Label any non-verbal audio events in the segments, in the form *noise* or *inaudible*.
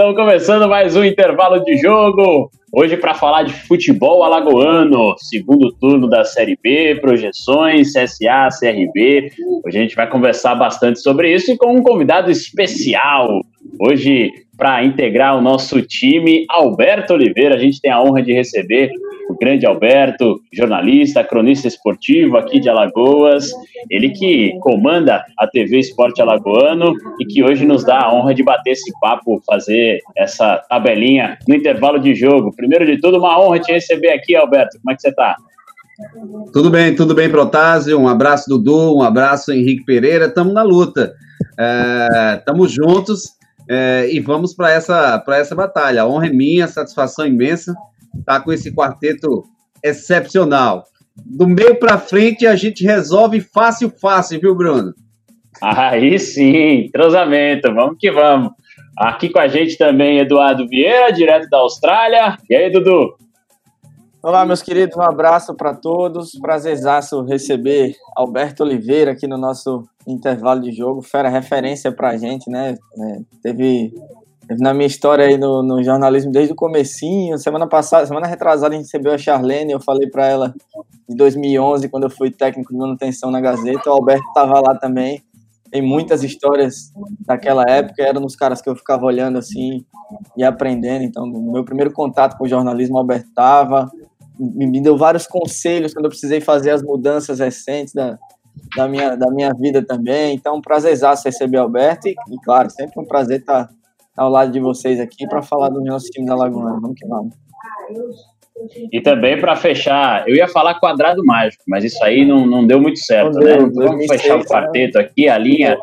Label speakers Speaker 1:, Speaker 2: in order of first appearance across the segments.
Speaker 1: Estamos começando mais um intervalo de jogo. Hoje para falar de futebol alagoano, segundo turno da Série B, projeções, CSA, CRB. Hoje a gente vai conversar bastante sobre isso e com um convidado especial. Hoje, para integrar o nosso time, Alberto Oliveira. A gente tem a honra de receber grande Alberto, jornalista, cronista esportivo aqui de Alagoas, ele que comanda a TV Esporte Alagoano e que hoje nos dá a honra de bater esse papo, fazer essa tabelinha no intervalo de jogo. Primeiro de tudo, uma honra te receber aqui, Alberto. Como é que você está?
Speaker 2: Tudo bem, tudo bem, Protásio. Um abraço, Dudu. Um abraço, Henrique Pereira. Estamos na luta. Estamos é, juntos é, e vamos para essa, essa batalha. A honra é minha, satisfação imensa tá com esse quarteto excepcional. Do meio para frente a gente resolve fácil, fácil, viu, Bruno?
Speaker 1: Aí sim, entrosamento, vamos que vamos. Aqui com a gente também Eduardo Vieira, direto da Austrália. E aí, Dudu?
Speaker 3: Olá, meus queridos, um abraço para todos. Prazerzaço receber Alberto Oliveira aqui no nosso intervalo de jogo. Fera referência para a gente, né? É, teve na minha história aí no, no, jornalismo desde o comecinho. Semana passada, semana retrasada, a gente recebeu a Charlene, eu falei para ela em 2011, quando eu fui técnico de manutenção na Gazeta, o Alberto estava lá também. Tem muitas histórias daquela época, eram nos caras que eu ficava olhando assim e aprendendo. Então, meu primeiro contato com o jornalismo, o Alberto estava, me, me deu vários conselhos quando eu precisei fazer as mudanças recentes da, da, minha, da minha vida também. Então, um prazerzaço receber o Alberto e, e, claro, sempre um prazer estar tá ao lado de vocês aqui para falar do nosso time da Laguna. Vamos que vamos.
Speaker 1: E também para fechar, eu ia falar quadrado mágico, mas isso aí não, não deu muito certo, não né? Deu, então, vamos fechar o quarteto aqui, a linha.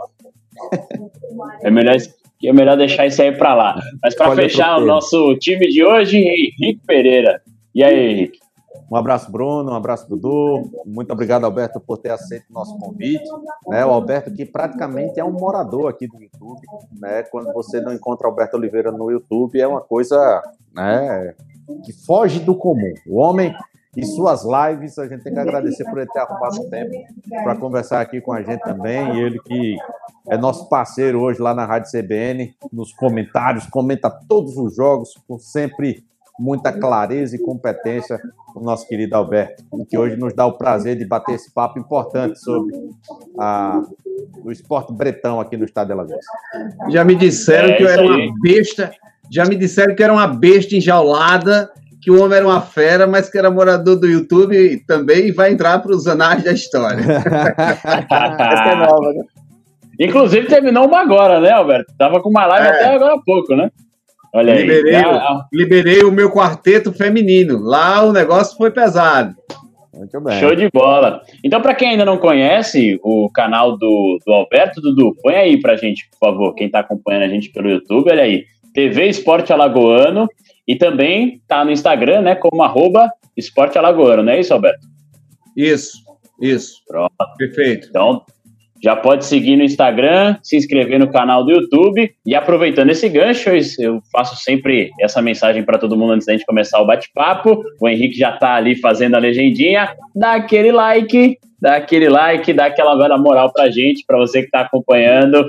Speaker 1: É melhor, é melhor deixar isso aí para lá. Mas para fechar o nosso time de hoje, Henrique Pereira. E aí, Henrique?
Speaker 4: Um abraço, Bruno, um abraço, Dudu. Muito obrigado, Alberto, por ter aceito o nosso convite. Né, o Alberto, que praticamente é um morador aqui do YouTube. Né, quando você não encontra Alberto Oliveira no YouTube, é uma coisa né, que foge do comum. O homem e suas lives, a gente tem que agradecer por ele ter arrumado tempo para conversar aqui com a gente também. E ele que é nosso parceiro hoje lá na Rádio CBN, nos comentários, comenta todos os jogos, com sempre muita clareza e competência o nosso querido Alberto, que hoje nos dá o prazer de bater esse papo importante sobre a, o esporte bretão aqui no estado de Alagoas.
Speaker 2: Já me disseram é, que eu era uma besta, já me disseram que era uma besta enjaulada, que o homem era uma fera, mas que era morador do YouTube também e vai entrar para os anais da história. *laughs* Essa
Speaker 1: é nova, né? Inclusive terminou uma agora, né, Alberto? Tava com uma live é. até agora há pouco, né?
Speaker 2: Olha aí. Liberei, ah, liberei o meu quarteto feminino. Lá o negócio foi pesado.
Speaker 1: Muito bem. Show de bola. Então, para quem ainda não conhece o canal do, do Alberto Dudu, põe aí pra gente, por favor, quem está acompanhando a gente pelo YouTube, olha aí. TV Esporte Alagoano e também tá no Instagram, né, como arroba Esporte Alagoano, não é isso, Alberto?
Speaker 2: Isso, isso.
Speaker 1: Pronto. Perfeito. Então, já pode seguir no Instagram, se inscrever no canal do YouTube. E aproveitando esse gancho, eu faço sempre essa mensagem para todo mundo antes da gente começar o bate-papo. O Henrique já está ali fazendo a legendinha. Dá aquele like, dá aquele like, dá aquela velha moral para gente, para você que está acompanhando.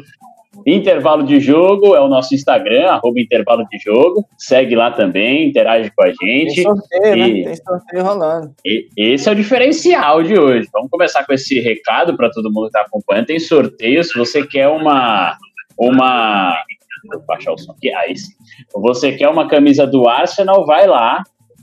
Speaker 1: Intervalo de Jogo é o nosso Instagram, arroba Intervalo de Jogo. Segue lá também, interage com a gente. Tem
Speaker 3: sorteio, né? e... né? Tem sorteio rolando.
Speaker 1: E esse é o diferencial de hoje. Vamos começar com esse recado para todo mundo que está acompanhando. Tem sorteio, se você quer uma... uma... Vou baixar o som aqui. Aí sim. Você quer uma camisa do Arsenal, vai lá.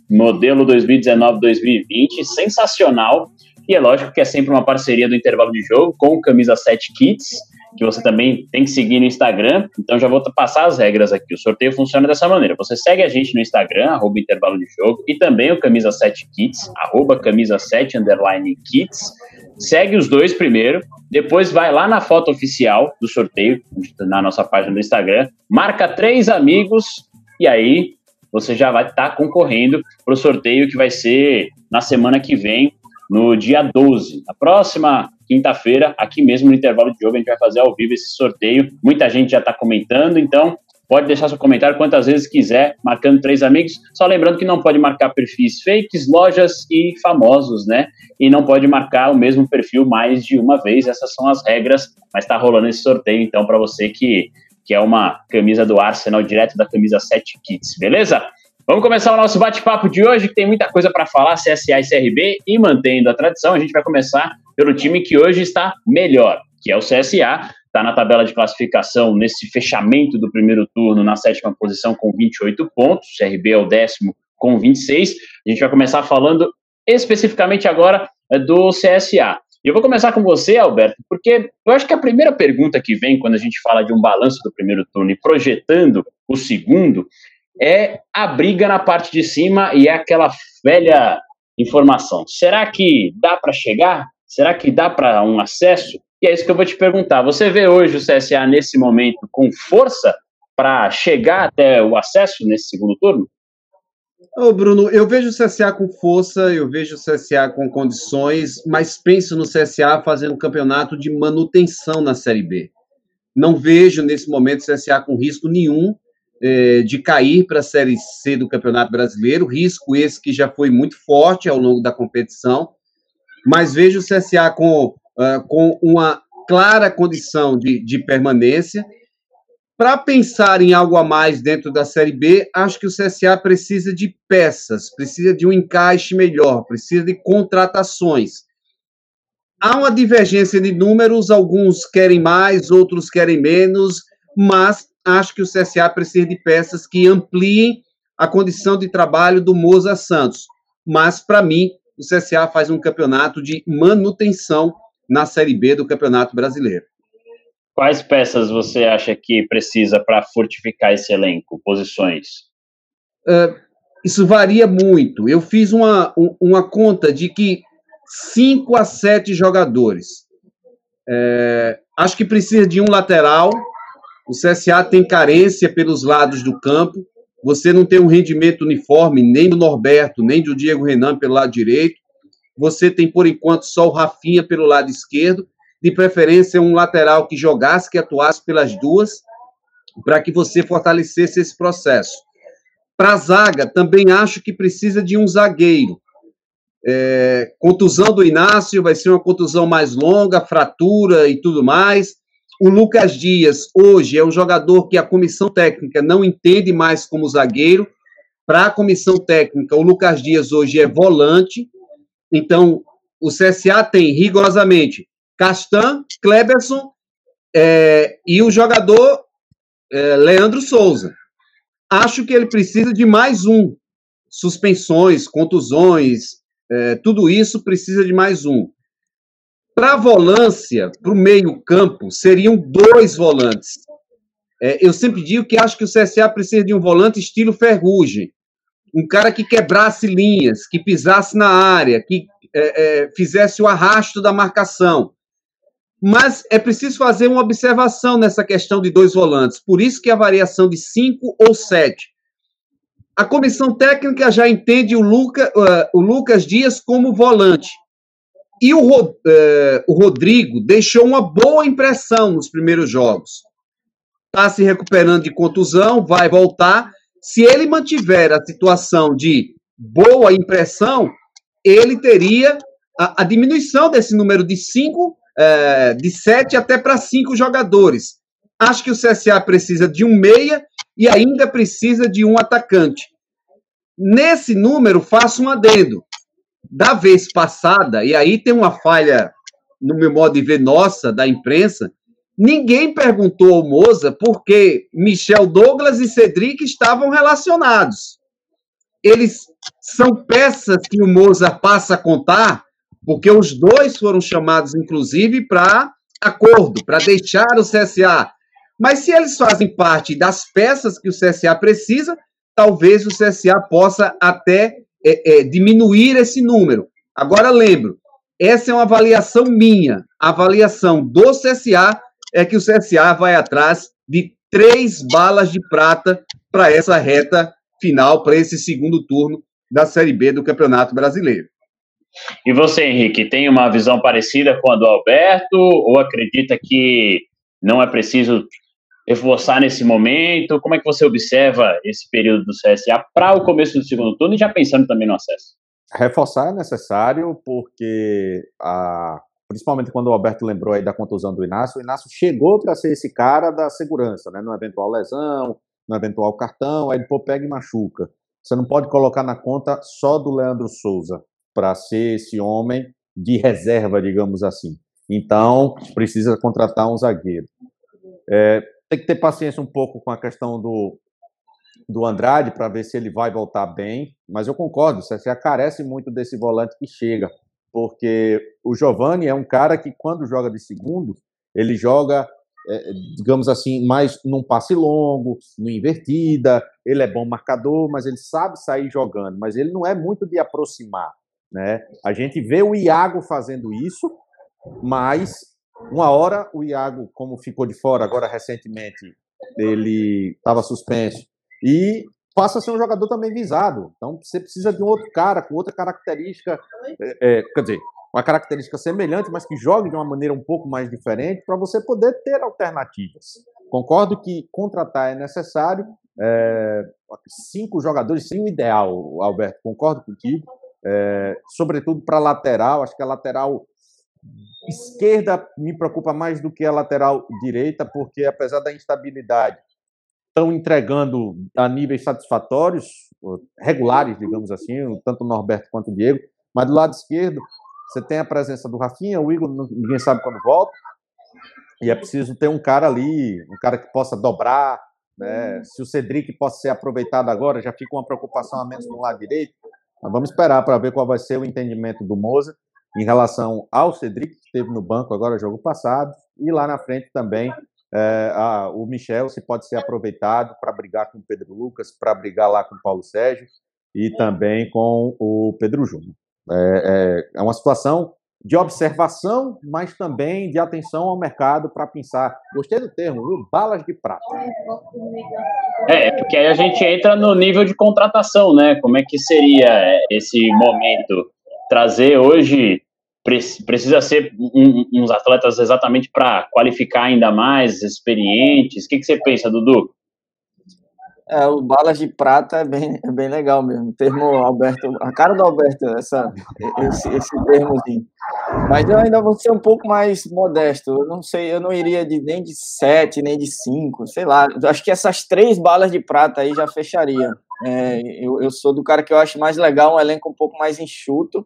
Speaker 1: Modelo 2019-2020, sensacional. E é lógico que é sempre uma parceria do intervalo de jogo com Camisa 7 Kits que você também tem que seguir no Instagram. Então já vou passar as regras aqui. O sorteio funciona dessa maneira. Você segue a gente no Instagram, arroba intervalo de jogo, e também o Camisa 7 Kits, arroba camisa 7 underline kits. Segue os dois primeiro, depois vai lá na foto oficial do sorteio, na nossa página do Instagram, marca três amigos e aí você já vai estar tá concorrendo para o sorteio que vai ser na semana que vem, no dia 12. Na próxima quinta-feira, aqui mesmo no intervalo de jogo, a gente vai fazer ao vivo esse sorteio. Muita gente já está comentando, então pode deixar seu comentário quantas vezes quiser, marcando três amigos. Só lembrando que não pode marcar perfis fakes, lojas e famosos, né? E não pode marcar o mesmo perfil mais de uma vez. Essas são as regras, mas está rolando esse sorteio, então, para você que, que é uma camisa do Arsenal, direto da camisa 7 Kits, beleza? Vamos começar o nosso bate-papo de hoje, que tem muita coisa para falar, CSA e CRB, e mantendo a tradição, a gente vai começar pelo time que hoje está melhor, que é o CSA, está na tabela de classificação nesse fechamento do primeiro turno na sétima posição com 28 pontos, CRB é o décimo com 26. A gente vai começar falando especificamente agora é, do CSA. E eu vou começar com você, Alberto, porque eu acho que a primeira pergunta que vem quando a gente fala de um balanço do primeiro turno e projetando o segundo é a briga na parte de cima e é aquela velha informação. Será que dá para chegar? Será que dá para um acesso? E é isso que eu vou te perguntar. Você vê hoje o CSA nesse momento com força para chegar até o acesso nesse segundo turno?
Speaker 2: Ô, Bruno, eu vejo o CSA com força, eu vejo o CSA com condições, mas penso no CSA fazendo um campeonato de manutenção na Série B. Não vejo nesse momento o CSA com risco nenhum é, de cair para a Série C do Campeonato Brasileiro, risco esse que já foi muito forte ao longo da competição, mas vejo o CSA com uh, com uma clara condição de, de permanência. Para pensar em algo a mais dentro da Série B, acho que o CSA precisa de peças, precisa de um encaixe melhor, precisa de contratações. Há uma divergência de números, alguns querem mais, outros querem menos, mas acho que o CSA precisa de peças que ampliem a condição de trabalho do Moza Santos. Mas, para mim, o CSA faz um campeonato de manutenção na Série B do Campeonato Brasileiro.
Speaker 1: Quais peças você acha que precisa para fortificar esse elenco? Posições?
Speaker 2: Uh, isso varia muito. Eu fiz uma, uma conta de que 5 a 7 jogadores. É, acho que precisa de um lateral. O CSA tem carência pelos lados do campo. Você não tem um rendimento uniforme nem do Norberto, nem do Diego Renan pelo lado direito. Você tem, por enquanto, só o Rafinha pelo lado esquerdo, de preferência um lateral que jogasse, que atuasse pelas duas, para que você fortalecesse esse processo. Para a zaga, também acho que precisa de um zagueiro. É, contusão do Inácio vai ser uma contusão mais longa, fratura e tudo mais. O Lucas Dias, hoje, é um jogador que a comissão técnica não entende mais como zagueiro. Para a comissão técnica, o Lucas Dias hoje é volante. Então, o CSA tem rigorosamente Castan, Kleberson é, e o jogador é, Leandro Souza. Acho que ele precisa de mais um. Suspensões, contusões, é, tudo isso precisa de mais um. Para a volância, para o meio-campo, seriam dois volantes. É, eu sempre digo que acho que o CSA precisa de um volante estilo Ferrugem, um cara que quebrasse linhas, que pisasse na área, que é, é, fizesse o arrasto da marcação. Mas é preciso fazer uma observação nessa questão de dois volantes. Por isso que a variação de cinco ou sete. A comissão técnica já entende o, Luca, uh, o Lucas Dias como volante. E o, uh, o Rodrigo deixou uma boa impressão nos primeiros jogos. Está se recuperando de contusão, vai voltar, se ele mantiver a situação de boa impressão, ele teria a, a diminuição desse número de cinco, é, de sete até para cinco jogadores. Acho que o CSA precisa de um meia e ainda precisa de um atacante. Nesse número, faço um adendo. Da vez passada, e aí tem uma falha, no meu modo de ver, nossa, da imprensa, Ninguém perguntou ao Moza por que Michel Douglas e Cedric estavam relacionados. Eles são peças que o Moza passa a contar, porque os dois foram chamados, inclusive, para acordo, para deixar o CSA. Mas se eles fazem parte das peças que o CSA precisa, talvez o CSA possa até é, é, diminuir esse número. Agora, lembro, essa é uma avaliação minha. A avaliação do CSA é que o CSA vai atrás de três balas de prata para essa reta final, para esse segundo turno da Série B do Campeonato Brasileiro.
Speaker 1: E você, Henrique, tem uma visão parecida com a do Alberto ou acredita que não é preciso reforçar nesse momento? Como é que você observa esse período do CSA para o começo do segundo turno e já pensando também no acesso?
Speaker 4: Reforçar é necessário porque, a, principalmente quando o Alberto lembrou aí da contusão do Inácio, o Inácio chegou para ser esse cara da segurança, né? Numa eventual lesão, num eventual cartão, aí depois pega e machuca. Você não pode colocar na conta só do Leandro Souza para ser esse homem de reserva, digamos assim. Então, precisa contratar um zagueiro. É, tem que ter paciência um pouco com a questão do, do Andrade para ver se ele vai voltar bem, mas eu concordo, você carece muito desse volante que chega, porque o Giovani é um cara que quando joga de segundo, ele joga, é, digamos assim, mais num passe longo, no invertida, ele é bom marcador, mas ele sabe sair jogando, mas ele não é muito de aproximar, né? A gente vê o Iago fazendo isso, mas uma hora o Iago, como ficou de fora agora recentemente, ele estava suspenso e passa a ser um jogador também visado. Então você precisa de um outro cara com outra característica, é, é, quer dizer, uma característica semelhante, mas que jogue de uma maneira um pouco mais diferente para você poder ter alternativas. Concordo que contratar é necessário. É, cinco jogadores seria o ideal, Alberto. Concordo contigo. É, sobretudo para lateral, acho que a lateral esquerda me preocupa mais do que a lateral direita, porque apesar da instabilidade, estão entregando a níveis satisfatórios, regulares, digamos assim, tanto o Norberto quanto o Diego, mas do lado esquerdo você tem a presença do Rafinha, o Igor ninguém sabe quando volta, e é preciso ter um cara ali, um cara que possa dobrar, né? Se o Cedric possa ser aproveitado agora, já fica uma preocupação a menos no lado direito. Mas vamos esperar para ver qual vai ser o entendimento do Moza em relação ao Cedric, que esteve no banco agora jogo passado, e lá na frente também é, a, o Michel se pode ser aproveitado para brigar com o Pedro Lucas, para brigar lá com o Paulo Sérgio e também com o Pedro Júnior. É, é, é uma situação de observação, mas também de atenção ao mercado para pensar. Gostei do termo, viu? Balas de prata.
Speaker 1: É, porque aí a gente entra no nível de contratação, né? Como é que seria esse momento? Trazer hoje precisa ser um, uns atletas exatamente para qualificar ainda mais, experientes? O que, que você pensa, Dudu?
Speaker 3: É, o Balas de Prata é bem, é bem legal mesmo. O termo Alberto, a cara do Alberto, essa, esse, esse termozinho. Mas eu ainda vou ser um pouco mais modesto. Eu não sei, eu não iria de, nem de sete, nem de cinco, sei lá. Eu acho que essas três balas de prata aí já fecharia. É, eu, eu sou do cara que eu acho mais legal um elenco um pouco mais enxuto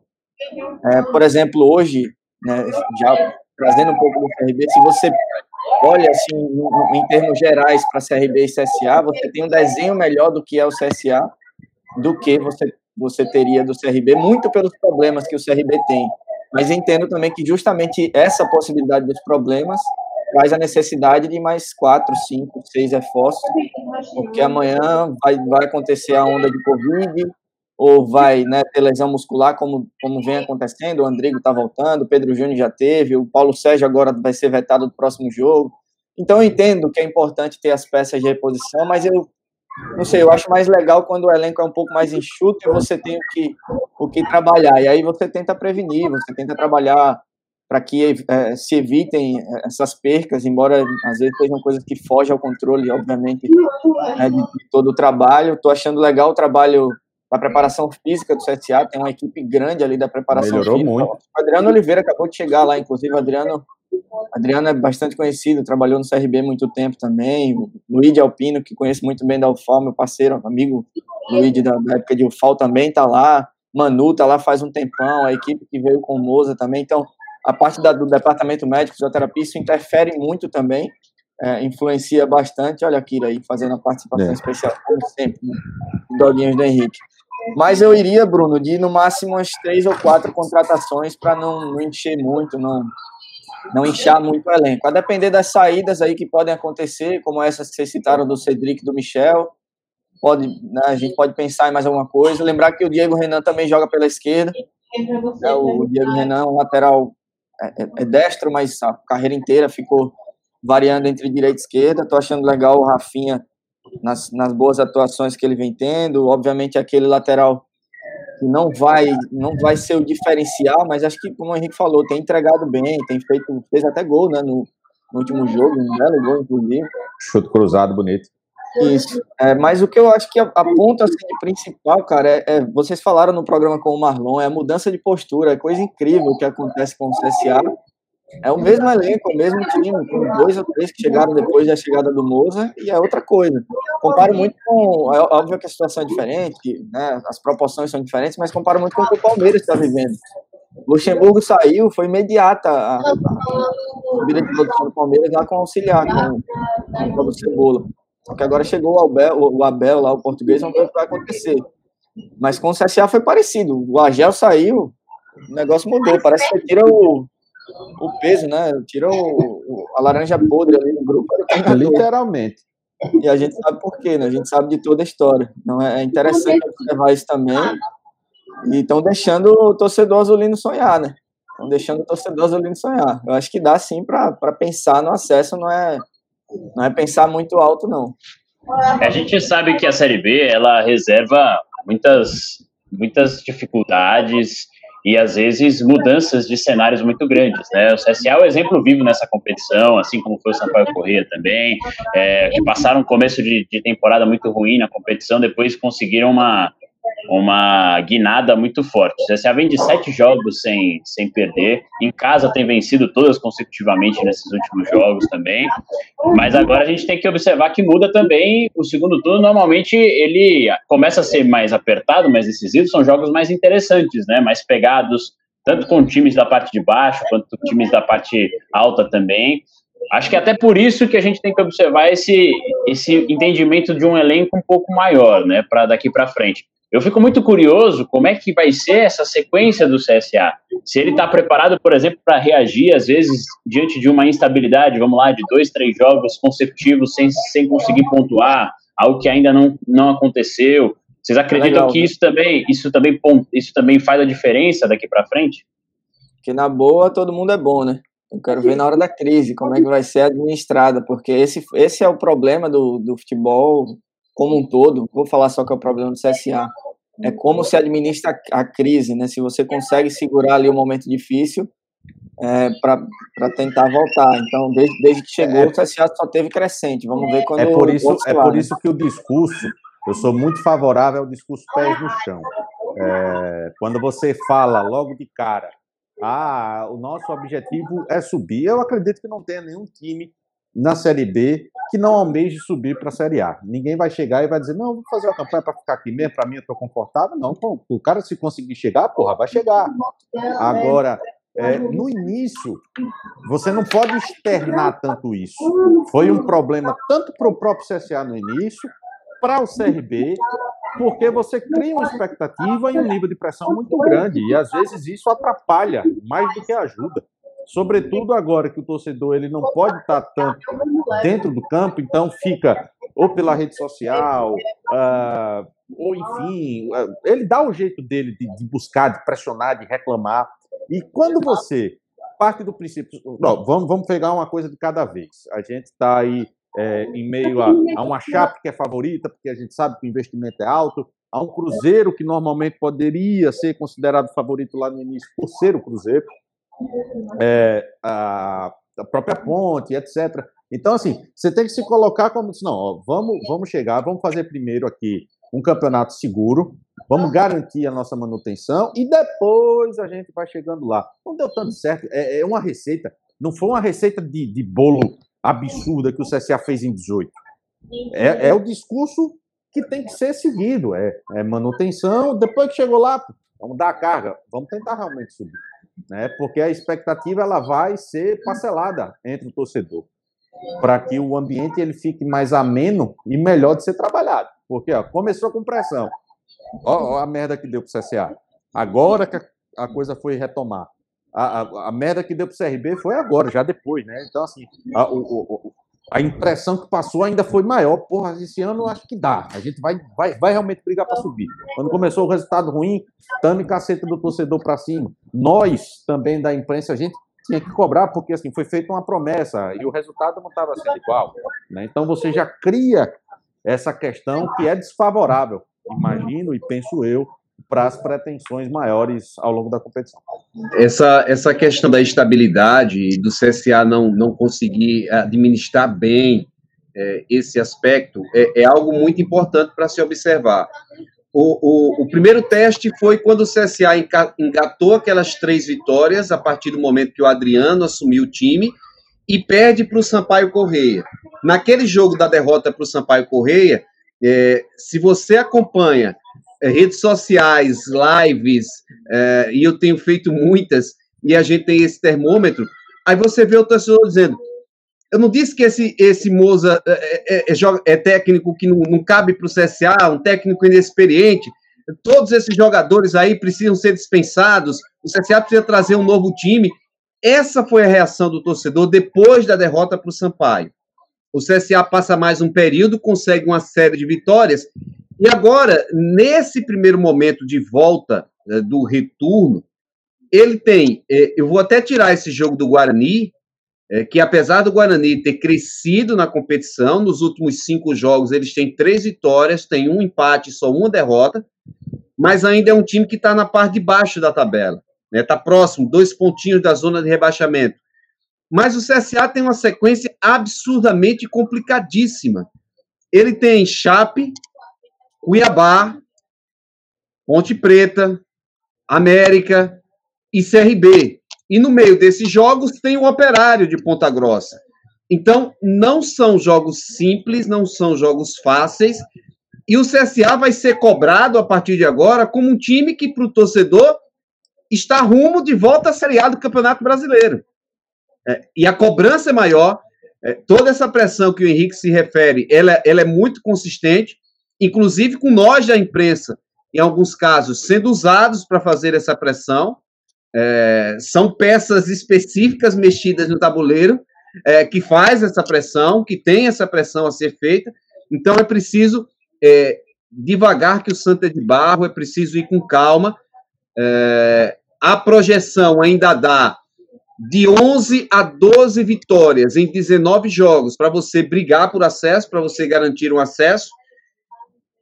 Speaker 3: é, por exemplo, hoje, né, já trazendo um pouco do CRB, se você olha assim, em termos gerais para CRB e CSA, você tem um desenho melhor do que é o CSA, do que você, você teria do CRB, muito pelos problemas que o CRB tem. Mas entendo também que justamente essa possibilidade dos problemas traz a necessidade de mais quatro, cinco, seis reforços, porque amanhã vai, vai acontecer a onda de Covid, ou vai né, ter lesão muscular, como, como vem acontecendo, o Andrigo está voltando, o Pedro Júnior já teve, o Paulo Sérgio agora vai ser vetado do próximo jogo. Então eu entendo que é importante ter as peças de reposição, mas eu não sei, eu acho mais legal quando o elenco é um pouco mais enxuto e você tem o que, o que trabalhar. E aí você tenta prevenir, você tenta trabalhar para que é, se evitem essas percas, embora às vezes sejam coisas que fogem ao controle, obviamente, né, de, de todo o trabalho. Estou achando legal o trabalho da preparação física do CSA, tem uma equipe grande ali da preparação
Speaker 4: Melhorou
Speaker 3: física.
Speaker 4: muito.
Speaker 3: O Adriano Oliveira acabou de chegar lá, inclusive o Adriano, Adriano é bastante conhecido, trabalhou no CRB muito tempo também, o Luiz Alpino, que conheço muito bem da UFAL, meu parceiro, amigo Luiz da, da época de UFAL também tá lá, Manu tá lá faz um tempão, a equipe que veio com o Moza também, então a parte da, do departamento médico, fisioterapia, isso interfere muito também, é, influencia bastante, olha a Kira aí, fazendo a participação é. especial, como sempre, né? Doguinhos do Henrique. Mas eu iria, Bruno, de no máximo umas três ou quatro contratações para não, não, encher muito, não, não inchar muito o elenco. A depender das saídas aí que podem acontecer, como essas que vocês citaram do Cedric e do Michel, pode, né, a gente pode pensar em mais alguma coisa. Lembrar que o Diego Renan também joga pela esquerda. É, o Diego Renan, um lateral é, é, é destro, mas a carreira inteira ficou variando entre direita e esquerda. Tô achando legal o Rafinha nas, nas boas atuações que ele vem tendo. Obviamente, aquele lateral que não vai, não vai ser o diferencial, mas acho que, como o Henrique falou, tem entregado bem, tem feito, fez até gol, né, no, no último jogo, um belo gol, inclusive.
Speaker 4: Chute cruzado, bonito.
Speaker 3: Isso. É, mas o que eu acho que aponta assim, de principal, cara, é, é, vocês falaram no programa com o Marlon, é a mudança de postura, é coisa incrível que acontece com o CSA. É o mesmo elenco, o mesmo time, com dois ou três que chegaram depois da chegada do Moza, e é outra coisa. Comparo muito com. É óbvio que a situação é diferente, né, as proporções são diferentes, mas comparo muito com o que o Palmeiras está vivendo. Luxemburgo saiu, foi imediata a, subida de produção do Palmeiras lá com auxiliar, com, com o Cebola. Só que agora chegou o Abel, o Abel lá, o português, vamos ver o que vai acontecer. Mas com o CSA foi parecido. O Agel saiu, o negócio mudou. Parece que tira o, o peso, né? O, a laranja podre ali no grupo.
Speaker 4: Literalmente.
Speaker 3: E a gente sabe por quê, né? A gente sabe de toda a história. Então é interessante observar isso também. E estão deixando o torcedor azulino sonhar, né? Estão deixando o torcedor azulino sonhar. Eu acho que dá sim para pensar no acesso, não é não é pensar muito alto, não.
Speaker 1: A gente sabe que a Série B ela reserva muitas, muitas dificuldades e às vezes mudanças de cenários muito grandes, né? O CSA é o exemplo vivo nessa competição, assim como foi o Sampaio Corrêa também, é, que passaram um começo de, de temporada muito ruim na competição, depois conseguiram uma, uma guinada muito forte. O CSA vem de sete jogos sem, sem perder. Em casa tem vencido todas consecutivamente nesses últimos jogos também. Mas agora a gente tem que observar que muda também o segundo turno. Normalmente ele começa a ser mais apertado, mais decisivo. São jogos mais interessantes, né? Mais pegados, tanto com times da parte de baixo quanto com times da parte alta também. Acho que é até por isso que a gente tem que observar esse, esse entendimento de um elenco um pouco maior, né, para daqui para frente. Eu fico muito curioso como é que vai ser essa sequência do CSA. Se ele está preparado, por exemplo, para reagir, às vezes, diante de uma instabilidade, vamos lá, de dois, três jogos consecutivos sem, sem conseguir pontuar, algo que ainda não, não aconteceu. Vocês acreditam Legal, que né? isso também, isso, também, isso também faz a diferença daqui para frente?
Speaker 3: Que na boa todo mundo é bom, né? Eu quero ver na hora da crise como é que vai ser administrada, porque esse, esse é o problema do, do futebol como um todo, vou falar só que é o problema do CSA, é como se administra a crise, né? Se você consegue segurar ali o um momento difícil é, para tentar voltar. Então, desde, desde que chegou, é, o CSA só teve crescente. Vamos ver quando.
Speaker 4: É por isso, é por isso que o discurso, eu sou muito favorável ao discurso pés no chão. É, quando você fala logo de cara, ah, o nosso objetivo é subir, eu acredito que não tenha nenhum time na Série B que não almeje subir para a Série A. Ninguém vai chegar e vai dizer, não, vou fazer uma campanha para ficar aqui mesmo, para mim eu estou confortável. Não, pô, o cara se conseguir chegar, porra, vai chegar. Agora, é, no início, você não pode externar tanto isso. Foi um problema tanto para o próprio CSA no início, para o CRB, porque você cria uma expectativa e um nível de pressão muito grande. E às vezes isso atrapalha mais do que ajuda sobretudo agora que o torcedor ele não pode estar tanto dentro do campo, então fica ou pela rede social, uh, ou enfim, uh, ele dá o jeito dele de, de, buscar, de pressionar, de reclamar. E quando você parte do princípio, não, vamos, vamos pegar uma coisa de cada vez. A gente está aí é, em meio a, a uma Chape que é favorita, porque a gente sabe que o investimento é alto, a um Cruzeiro que normalmente poderia ser considerado favorito lá no início por ser o Cruzeiro, é, a, a, própria ponte, etc. Então, assim, você tem que se colocar como não, ó, vamos, vamos chegar, vamos fazer primeiro aqui um campeonato seguro, vamos garantir a nossa manutenção e depois a gente vai chegando lá. Não deu tanto certo, é, é uma receita, não foi uma receita de, de bolo absurda que o CSA fez em 18. É, é o discurso que tem que ser seguido, é, é manutenção, depois que chegou lá, vamos dar a carga, vamos tentar realmente subir né? Porque a expectativa ela vai ser parcelada entre o torcedor, para que o ambiente ele fique mais ameno e melhor de ser trabalhado. Porque ó, começou com pressão. Ó, ó a merda que deu para o CSA. Agora que a, coisa foi retomar. A, a, merda que deu para o CRB foi agora, já depois, né? Então, assim, a, o, o, a impressão que passou ainda foi maior. Porra, esse ano acho que dá. A gente vai, vai, vai realmente brigar para subir. Quando começou o resultado ruim, tame caceta do torcedor para cima. Nós, também da imprensa, a gente tinha que cobrar porque assim foi feita uma promessa e o resultado não estava sendo igual. Né? Então você já cria essa questão que é desfavorável, imagino e penso eu, para as pretensões maiores ao longo da competição.
Speaker 2: Essa, essa questão da estabilidade e do CSA não, não conseguir administrar bem é, esse aspecto é, é, algo muito importante para se observar. O, o, o, primeiro teste foi quando o CSA engatou aquelas três vitórias a partir do momento que o Adriano assumiu o time e perde para o Sampaio Correia. Naquele jogo da derrota para o Sampaio Correia, é, se você acompanha redes sociais, lives, é, e eu tenho feito muitas, e a gente tem esse termômetro, aí você vê o torcedor dizendo: eu não disse que esse, esse Moza é, é, é, é técnico que não, não cabe para o CSA, um técnico inexperiente. Todos esses jogadores aí precisam ser dispensados. O CSA precisa trazer um novo time. Essa foi a reação do torcedor depois da derrota para o Sampaio. O CSA passa mais um período, consegue uma série de vitórias. E agora, nesse primeiro momento de volta é, do retorno, ele tem. É, eu vou até tirar esse jogo do Guarani, é, que apesar do Guarani ter crescido na competição, nos últimos cinco jogos eles têm três vitórias, tem um empate só uma derrota, mas ainda é um time que está na parte de baixo da tabela. Está né? próximo, dois pontinhos da zona de rebaixamento. Mas o CSA tem uma sequência absurdamente complicadíssima. Ele tem Chape, Cuiabá, Ponte Preta, América e CRB. E no meio desses jogos tem o Operário de Ponta Grossa. Então, não são jogos simples, não são jogos fáceis. E o CSA vai ser cobrado a partir de agora como um time que, para o torcedor, está rumo de volta à Série A do Campeonato Brasileiro. É, e a cobrança é maior. É, toda essa pressão que o Henrique se refere, ela, ela é muito consistente, inclusive com nós da imprensa, em alguns casos, sendo usados para fazer essa pressão. É, são peças específicas mexidas no tabuleiro é, que faz essa pressão, que tem essa pressão a ser feita. Então é preciso é, devagar que o Santa é de barro, é preciso ir com calma. É, a projeção ainda dá de 11 a 12 vitórias em 19 jogos para você brigar por acesso, para você garantir um acesso.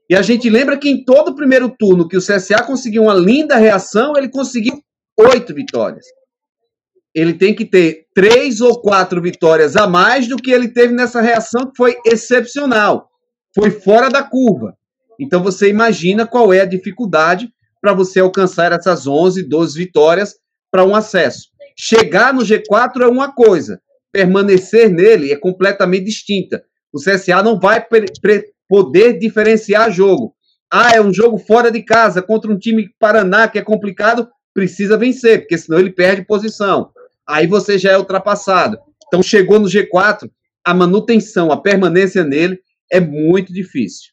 Speaker 2: E a gente lembra que em todo o primeiro turno que o CSA conseguiu uma linda reação, ele conseguiu oito vitórias. Ele tem que ter três ou quatro vitórias a mais do que ele teve nessa reação, que foi excepcional. Foi fora da curva. Então você imagina qual é a dificuldade para você alcançar essas 11, 12 vitórias para um acesso. Chegar no G4 é uma coisa, permanecer nele é completamente distinta. O CSA não vai poder diferenciar jogo. Ah, é um jogo fora de casa contra um time Paraná que é complicado precisa vencer, porque senão ele perde posição. Aí você já é ultrapassado. Então chegou no G4, a manutenção, a permanência nele é muito difícil.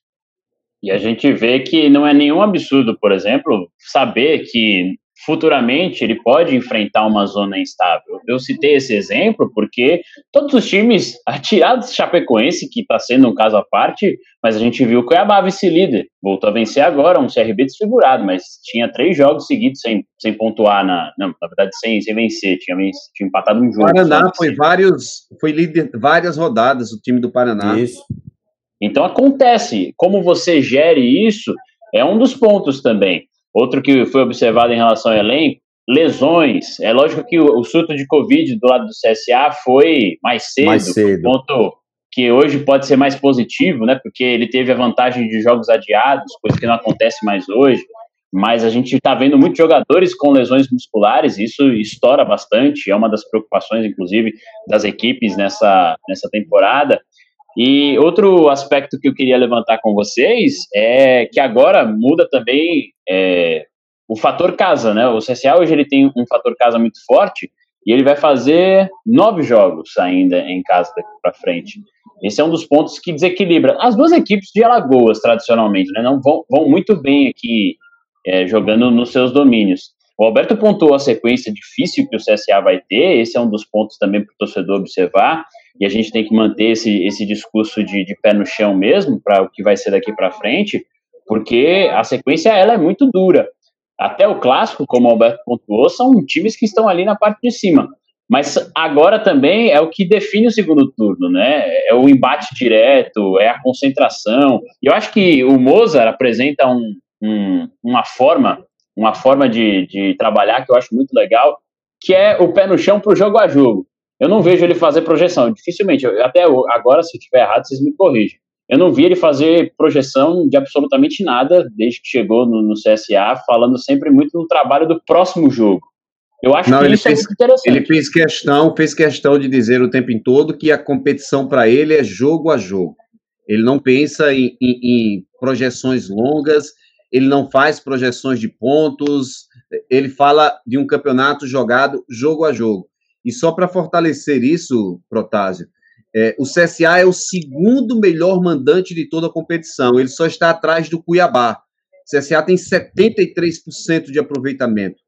Speaker 1: E a gente vê que não é nenhum absurdo, por exemplo, saber que futuramente ele pode enfrentar uma zona instável. Eu citei esse exemplo porque todos os times, *laughs* atirados do Chapecoense, que está sendo um caso à parte, mas a gente viu o Cuiabá vice-líder, voltou a vencer agora, um CRB desfigurado, mas tinha três jogos seguidos sem, sem pontuar, na, não, na verdade sem, sem vencer, tinha, tinha empatado um jogo.
Speaker 2: Paraná foi vários, foi líder várias rodadas o time do Paraná.
Speaker 1: Isso. Então acontece, como você gere isso é um dos pontos também. Outro que foi observado em relação ao elenco, lesões. É lógico que o, o surto de Covid do lado do CSA foi mais cedo, mais cedo. ponto que hoje pode ser mais positivo, né? Porque ele teve a vantagem de jogos adiados, coisa que não acontece mais hoje. Mas a gente está vendo muitos jogadores com lesões musculares, isso estoura bastante, é uma das preocupações, inclusive, das equipes nessa, nessa temporada. E outro aspecto que eu queria levantar com vocês é que agora muda também é, o fator casa, né? O CSA hoje ele tem um fator casa muito forte e ele vai fazer nove jogos ainda em casa daqui para frente. Esse é um dos pontos que desequilibra. As duas equipes de Alagoas, tradicionalmente, né, não vão, vão muito bem aqui é, jogando nos seus domínios. O Alberto pontuou a sequência difícil que o CSA vai ter, esse é um dos pontos também para o torcedor observar e a gente tem que manter esse, esse discurso de, de pé no chão mesmo para o que vai ser daqui para frente, porque a sequência ela é muito dura. Até o clássico, como o Alberto pontuou, são times que estão ali na parte de cima. Mas agora também é o que define o segundo turno, né? É o embate direto, é a concentração. E eu acho que o Mozart apresenta um, um, uma forma, uma forma de, de trabalhar que eu acho muito legal, que é o pé no chão para o jogo a jogo. Eu não vejo ele fazer projeção, dificilmente. até agora, se eu estiver errado, vocês me corrigem. Eu não vi ele fazer projeção de absolutamente nada desde que chegou no, no CSA, falando sempre muito no trabalho do próximo jogo. Eu acho
Speaker 2: não,
Speaker 1: que
Speaker 2: ele
Speaker 1: isso
Speaker 2: fez,
Speaker 1: é muito interessante.
Speaker 2: Ele fez questão, fez questão de dizer o tempo todo que a competição para ele é jogo a jogo. Ele não pensa em, em, em, projeções longas, ele não faz projeções de pontos, ele fala de um campeonato jogado jogo a jogo. E só para fortalecer isso, Protásio, é, o CSA é o segundo melhor mandante de toda a competição. Ele só está atrás do Cuiabá. O CSA tem 73% de aproveitamento.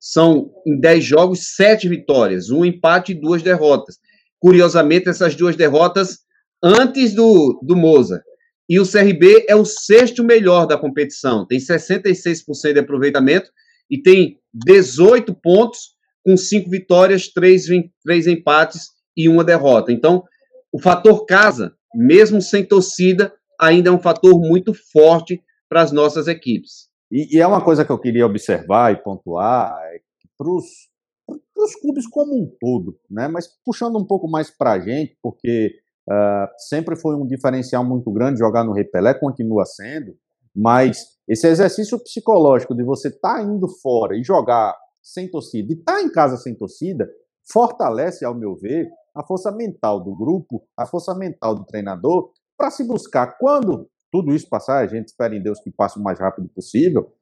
Speaker 2: São, em 10 jogos, 7 vitórias, um empate e duas derrotas. Curiosamente, essas duas derrotas antes do, do Moza. E o CRB é o sexto melhor da competição. Tem 66% de aproveitamento e tem 18 pontos com 5 vitórias, 3, 3 empates e uma derrota. Então, o fator casa, mesmo sem torcida, ainda é um fator muito forte para as nossas equipes.
Speaker 4: E, e, é uma coisa que eu queria observar e pontuar é para os clubes como um todo, né? mas puxando um pouco mais para a gente, porque uh, sempre foi um diferencial muito grande jogar no Repelé, continua sendo, mas esse exercício psicológico de você estar tá indo fora e jogar sem torcida, e estar tá em casa sem torcida, fortalece, ao meu ver, a força mental do grupo, a força mental do treinador, para se buscar, quando tudo isso passar, a gente espera em Deus que passe o mais rápido possível,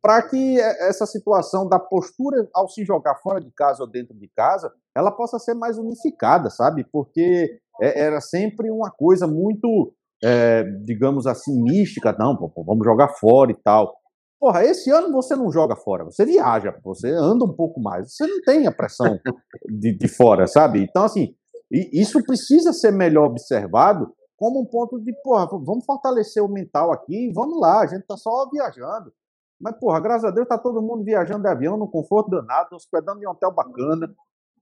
Speaker 4: para que essa situação da postura ao se jogar fora de casa ou dentro de casa, ela possa ser mais unificada, sabe? Porque é, era sempre uma coisa muito, é, digamos assim, mística, não, vamos jogar fora e tal. Porra, esse ano você não joga fora, você viaja, você anda um pouco mais, você não tem a pressão *laughs* de, de fora, sabe? Então, assim, isso precisa ser melhor observado como um ponto de, porra, vamos fortalecer o mental aqui, vamos lá, a gente tá só viajando. Mas, porra, graças a Deus tá todo mundo viajando de avião, no conforto danado, hospedando em um hotel bacana.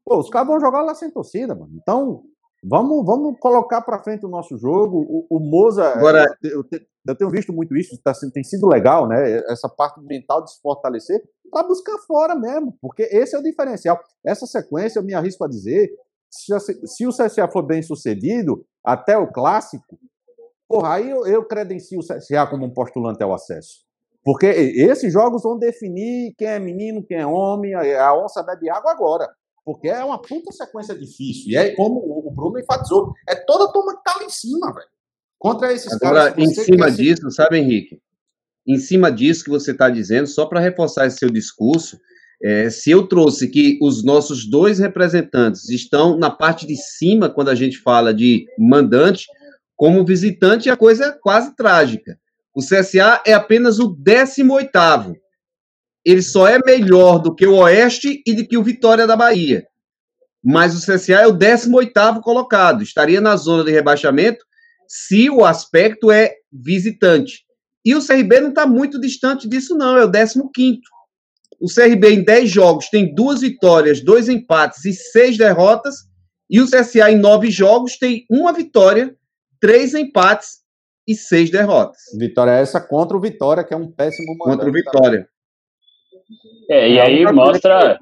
Speaker 4: Pô, os caras vão jogar lá sem torcida, mano. Então, vamos, vamos colocar para frente o nosso jogo. O, o Moza, Agora... eu, eu, eu, tenho visto muito isso, tá, tem sido legal, né? Essa parte mental de se fortalecer, para buscar fora mesmo, porque esse é o diferencial. Essa sequência, eu me arrisco a dizer, se, se o CSA for bem sucedido, até o clássico, porra, aí eu, eu credencio o CSA como um postulante ao acesso. Porque esses jogos vão definir quem é menino, quem é homem, a onça bebe água agora. Porque é uma puta sequência difícil. E é como o Bruno enfatizou, é toda a turma que tá lá em cima, velho. Contra esses
Speaker 2: agora, caras. Em cima disso, sabe, Henrique? Em cima disso que você está dizendo, só para reforçar esse seu discurso, é, se eu trouxe que os nossos dois representantes estão na parte de cima quando a gente fala de mandante, como visitante a coisa é quase trágica. O CSA é apenas o 18 Ele só é melhor do que o Oeste e do que o Vitória da Bahia. Mas o CSA é o 18 colocado. Estaria na zona de rebaixamento se o aspecto é visitante. E o CRB não está muito distante disso, não. É o 15 O CRB, em 10 jogos, tem duas vitórias, dois empates e seis derrotas. E o CSA, em nove jogos, tem uma vitória, três empates e seis derrotas.
Speaker 4: Vitória essa contra o Vitória, que é um péssimo
Speaker 2: mandante. Contra o Vitória.
Speaker 1: É, e aí mostra.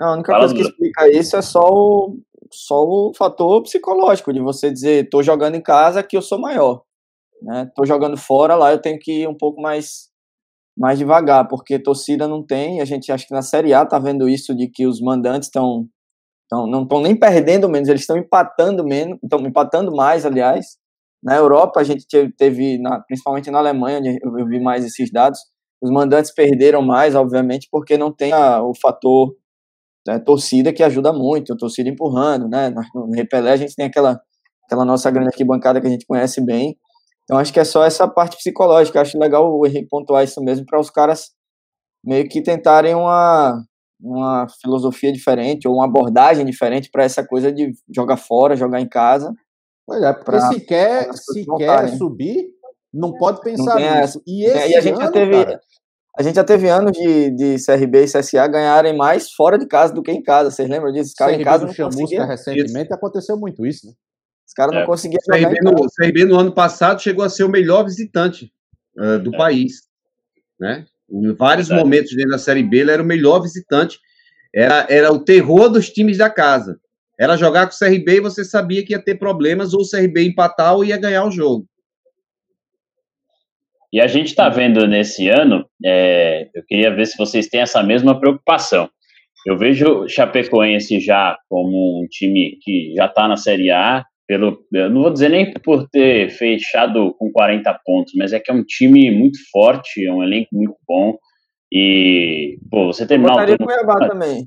Speaker 3: A única Fala coisa que explica isso é só o, só o fator psicológico, de você dizer, tô jogando em casa que eu sou maior. Né? Tô jogando fora, lá eu tenho que ir um pouco mais mais devagar, porque torcida não tem, a gente acha que na Série A tá vendo isso de que os mandantes estão não estão nem perdendo menos, eles estão empatando menos, estão empatando mais, aliás, na Europa, a gente teve, na, principalmente na Alemanha, onde eu vi mais esses dados, os mandantes perderam mais, obviamente, porque não tem a, o fator né, torcida que ajuda muito, a torcida empurrando, né? No Repelé a gente tem aquela, aquela nossa grande arquibancada que a gente conhece bem. Então acho que é só essa parte psicológica. Acho legal o Henrique pontuar isso mesmo para os caras meio que tentarem uma, uma filosofia diferente ou uma abordagem diferente para essa coisa de jogar fora, jogar em casa
Speaker 4: Pois é, porque se quer, se quer subir, não pode pensar não nisso.
Speaker 3: E, esse é, e a gente ano, já teve. Cara, A gente já teve anos de, de CRB e CSA ganharem mais fora de casa do que em casa. Vocês lembram disso? Os caras em casa não conseguiam.
Speaker 4: recentemente aconteceu muito isso, né?
Speaker 3: Os caras é. não conseguiam
Speaker 2: o CRB, no, o CRB no ano passado chegou a ser o melhor visitante uh, do é. país, né? Em vários momentos dentro da Série B, ele era o melhor visitante. Era, era o terror dos times da casa. Era jogar com o CRB e você sabia que ia ter problemas, ou o CRB empatar ou ia ganhar o jogo.
Speaker 1: E a gente está vendo nesse ano, é, eu queria ver se vocês têm essa mesma preocupação. Eu vejo Chapecoense já como um time que já está na Série A, pelo, eu não vou dizer nem por ter fechado com 40 pontos, mas é que é um time muito forte, é um elenco muito bom. E, pô, você terminar
Speaker 3: o turno... Cuiabá também.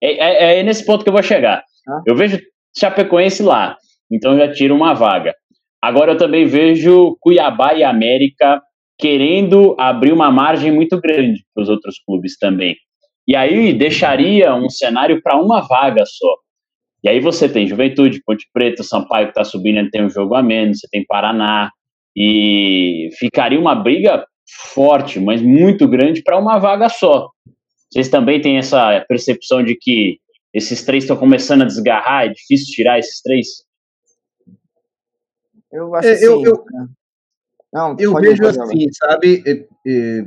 Speaker 1: É, é, é, nesse ponto que eu vou chegar. Ah. Eu vejo Chapecoense lá, então já tiro uma vaga. Agora eu também vejo Cuiabá e América querendo abrir uma margem muito grande para os outros clubes também. E aí deixaria um cenário para uma vaga só. E aí você tem Juventude, Ponte Preta, Sampaio que está subindo, tem um jogo a menos, você tem Paraná, e ficaria uma briga forte, mas muito grande para uma vaga só. Vocês também têm essa percepção de que esses três estão começando a desgarrar, é difícil tirar esses três?
Speaker 2: Eu acho é, assim, eu, eu, né? Não, eu vejo assim, sabe? É, é,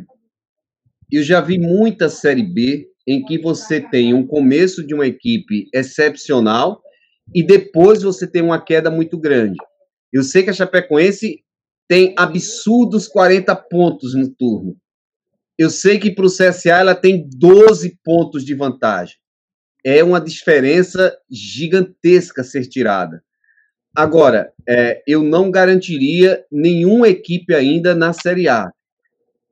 Speaker 2: eu já vi muita Série B em que você tem um começo de uma equipe excepcional e depois você tem uma queda muito grande. Eu sei que a Chapecoense tem absurdos 40 pontos no turno. Eu sei que para o CSA ela tem 12 pontos de vantagem. É uma diferença gigantesca ser tirada. Agora, é, eu não garantiria nenhuma equipe ainda na Série A.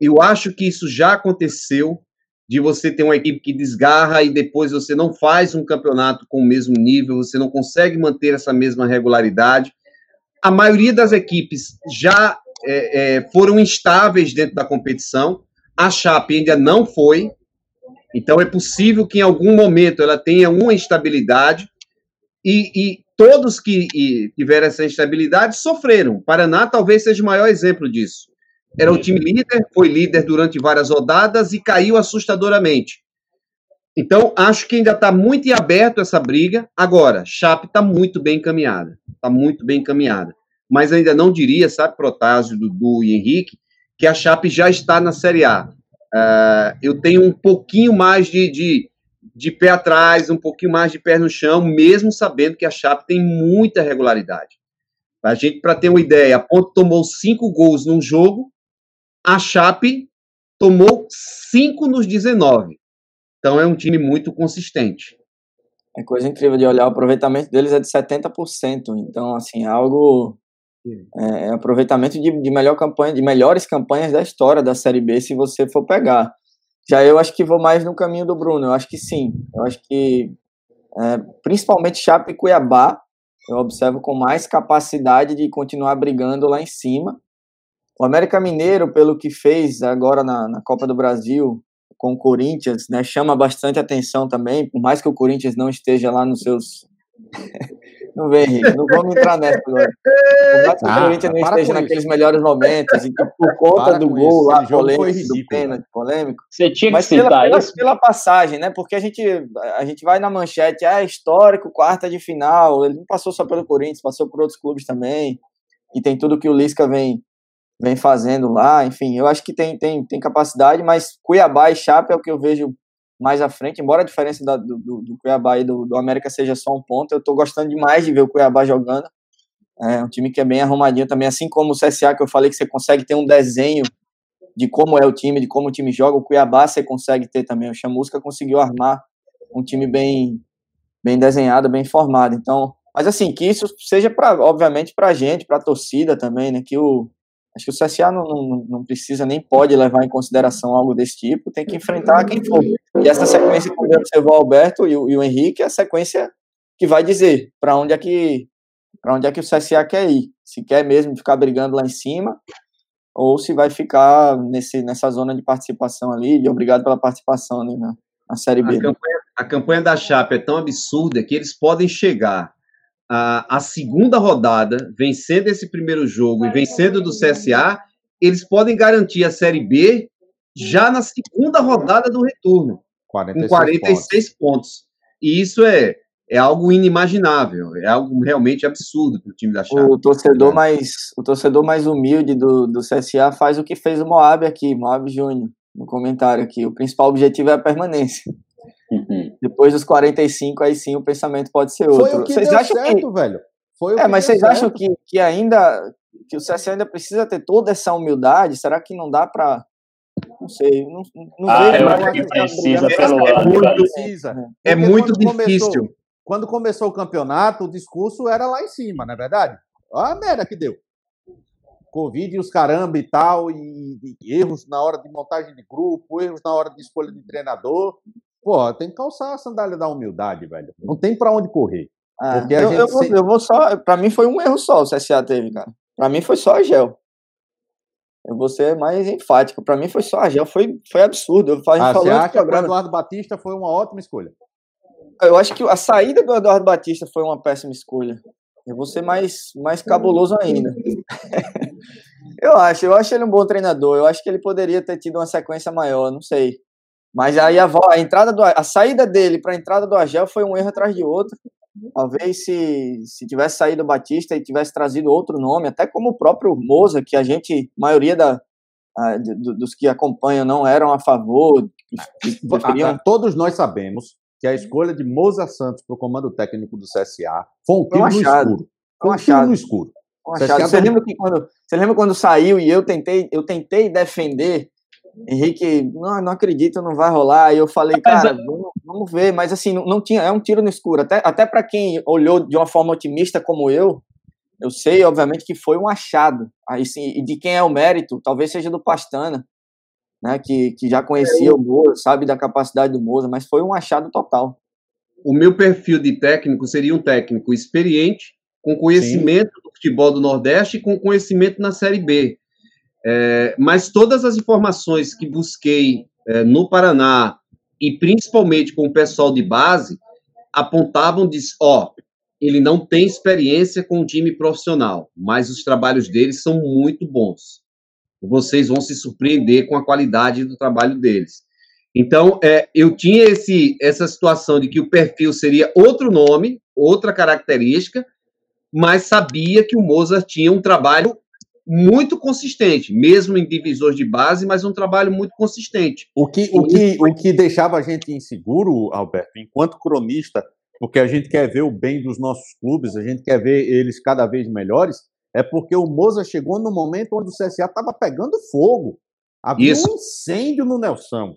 Speaker 2: Eu acho que isso já aconteceu de você ter uma equipe que desgarra e depois você não faz um campeonato com o mesmo nível, você não consegue manter essa mesma regularidade. A maioria das equipes já é, é, foram instáveis dentro da competição. A Chape ainda não foi. Então é possível que em algum momento ela tenha uma instabilidade e, e todos que tiveram essa instabilidade sofreram. Paraná talvez seja o maior exemplo disso. Era o time líder, foi líder durante várias rodadas e caiu assustadoramente. Então, acho que ainda está muito em aberto essa briga. Agora, Chape está muito bem encaminhada. Está muito bem encaminhada. Mas ainda não diria, sabe, Protásio, Dudu e Henrique, que a Chape já está na Série A. Uh, eu tenho um pouquinho mais de, de, de pé atrás, um pouquinho mais de pé no chão, mesmo sabendo que a Chape tem muita regularidade. A gente, para ter uma ideia, a Ponte tomou cinco gols num jogo a Chape tomou 5 nos 19. Então é um time muito consistente.
Speaker 3: É coisa incrível de olhar, o aproveitamento deles é de 70%. Então, assim, é algo. É, é aproveitamento de, de melhor campanha, de melhores campanhas da história da Série B, se você for pegar. Já eu acho que vou mais no caminho do Bruno, eu acho que sim. Eu acho que, é, principalmente Chape e Cuiabá, eu observo com mais capacidade de continuar brigando lá em cima. O América Mineiro, pelo que fez agora na, na Copa do Brasil com o Corinthians, né, chama bastante atenção também, por mais que o Corinthians não esteja lá nos seus. Não vem, Henrique, não vamos entrar nessa agora. *laughs* Por mais que ah, o Corinthians não esteja naqueles melhores momentos, e que por conta para do gol lá, polêmico, do pênalti polêmico.
Speaker 1: Você tinha que mas citar
Speaker 3: pela,
Speaker 1: isso.
Speaker 3: Pela, passagem, né? Porque a gente, a gente vai na manchete, ah, histórico, quarta de final. Ele não passou só pelo Corinthians, passou por outros clubes também. E tem tudo que o Lisca vem vem fazendo lá, enfim, eu acho que tem, tem, tem capacidade, mas Cuiabá e Chape é o que eu vejo mais à frente, embora a diferença da, do, do, Cuiabá e do, do América seja só um ponto, eu estou gostando demais de ver o Cuiabá jogando, é um time que é bem arrumadinho também, assim como o CSA, que eu falei que você consegue ter um desenho de como é o time, de como o time joga, o Cuiabá você consegue ter também, o Chamusca conseguiu armar um time bem, bem desenhado, bem formado, então, mas assim, que isso seja, pra, obviamente, para a gente, para a torcida também, né, que o, Acho que o CSA não, não, não, precisa nem pode levar em consideração algo desse tipo, tem que enfrentar quem for. E essa sequência que observou o Alberto e o, e o Henrique é a sequência que vai dizer para onde é que para onde é que o CSA quer ir. Se quer mesmo ficar brigando lá em cima ou se vai ficar nesse, nessa zona de participação ali, de obrigado pela participação ali na, na Série B.
Speaker 2: A campanha, a campanha da Chape é tão absurda que eles podem chegar a, a segunda rodada, vencendo esse primeiro jogo e vencendo do CSA, eles podem garantir a Série B já na segunda rodada do retorno, 46 com 46 pontos. pontos. E isso é, é algo inimaginável, é algo realmente absurdo para o time da Chape.
Speaker 3: O torcedor, é. mais, o torcedor mais humilde do, do CSA faz o que fez o Moab aqui, Moab Júnior, no comentário aqui. O principal objetivo é a permanência. Uhum. Depois dos 45, aí sim o pensamento pode ser outro.
Speaker 4: Foi o que vocês acham certo, que... velho.
Speaker 3: Foi é, mas vocês certo. acham que, que ainda que o CSA ainda precisa ter toda essa humildade? Será que não dá para não sei, não, não
Speaker 1: ah, vejo. Eu acho que precisa, pelo
Speaker 2: é muito, precisa. É muito difícil.
Speaker 4: Começou, quando começou o campeonato, o discurso era lá em cima, não é verdade? Olha a merda que deu. Covid e os caramba e tal, e, e, erros na hora de montagem de grupo, erros na hora de escolha de treinador. Pô, tem que calçar a sandália da humildade, velho. Não tem para onde correr.
Speaker 3: Ah, porque eu, eu, vou, eu, vou, só. Pra mim foi um erro só o CSA teve, cara. Pra mim foi só a gel. Eu vou ser mais enfático. Pra mim foi só a gel. Foi, foi absurdo. Eu
Speaker 4: falei, ah, você acha que o Eduardo Batista foi uma ótima escolha?
Speaker 3: Eu acho que a saída do Eduardo Batista foi uma péssima escolha. Eu vou ser mais, mais cabuloso ainda. *laughs* eu acho, eu acho ele um bom treinador. Eu acho que ele poderia ter tido uma sequência maior, não sei. Mas aí a, a entrada do, a saída dele para a entrada do Agel foi um erro atrás de outro. Talvez se, se tivesse saído o Batista e tivesse trazido outro nome, até como o próprio Moza, que a gente, maioria da, a, dos que acompanham não eram a favor. *laughs*
Speaker 4: Preferiam... Todos nós sabemos que a escolha de Moza Santos para o comando técnico do CSA foi um tiro no escuro. Foi um tiro no escuro.
Speaker 3: Você lembra, que quando, você lembra quando saiu e eu tentei, eu tentei defender Henrique, não, não acredito, não vai rolar. E eu falei, cara, é vamos, vamos ver. Mas assim, não, não, tinha, é um tiro no escuro. Até, até para quem olhou de uma forma otimista como eu, eu sei, obviamente, que foi um achado. Aí sim, e de quem é o mérito, talvez seja do Pastana, né? Que, que já conhecia é, o Moza, sabe da capacidade do Moza, mas foi um achado total.
Speaker 2: O meu perfil de técnico seria um técnico experiente, com conhecimento sim. do futebol do Nordeste e com conhecimento na Série B. É, mas todas as informações que busquei é, no Paraná e principalmente com o pessoal de base apontavam de, ó, ele não tem experiência com o time profissional, mas os trabalhos dele são muito bons. Vocês vão se surpreender com a qualidade do trabalho deles. Então, é, eu tinha esse, essa situação de que o perfil seria outro nome, outra característica, mas sabia que o Mozart tinha um trabalho muito consistente, mesmo em divisores de base, mas um trabalho muito consistente.
Speaker 4: O que, o que, o que deixava a gente inseguro, Alberto, enquanto cronista, porque a gente quer ver o bem dos nossos clubes, a gente quer ver eles cada vez melhores, é porque o Moza chegou no momento onde o CSA estava pegando fogo. Havia Isso. um incêndio no Nelson.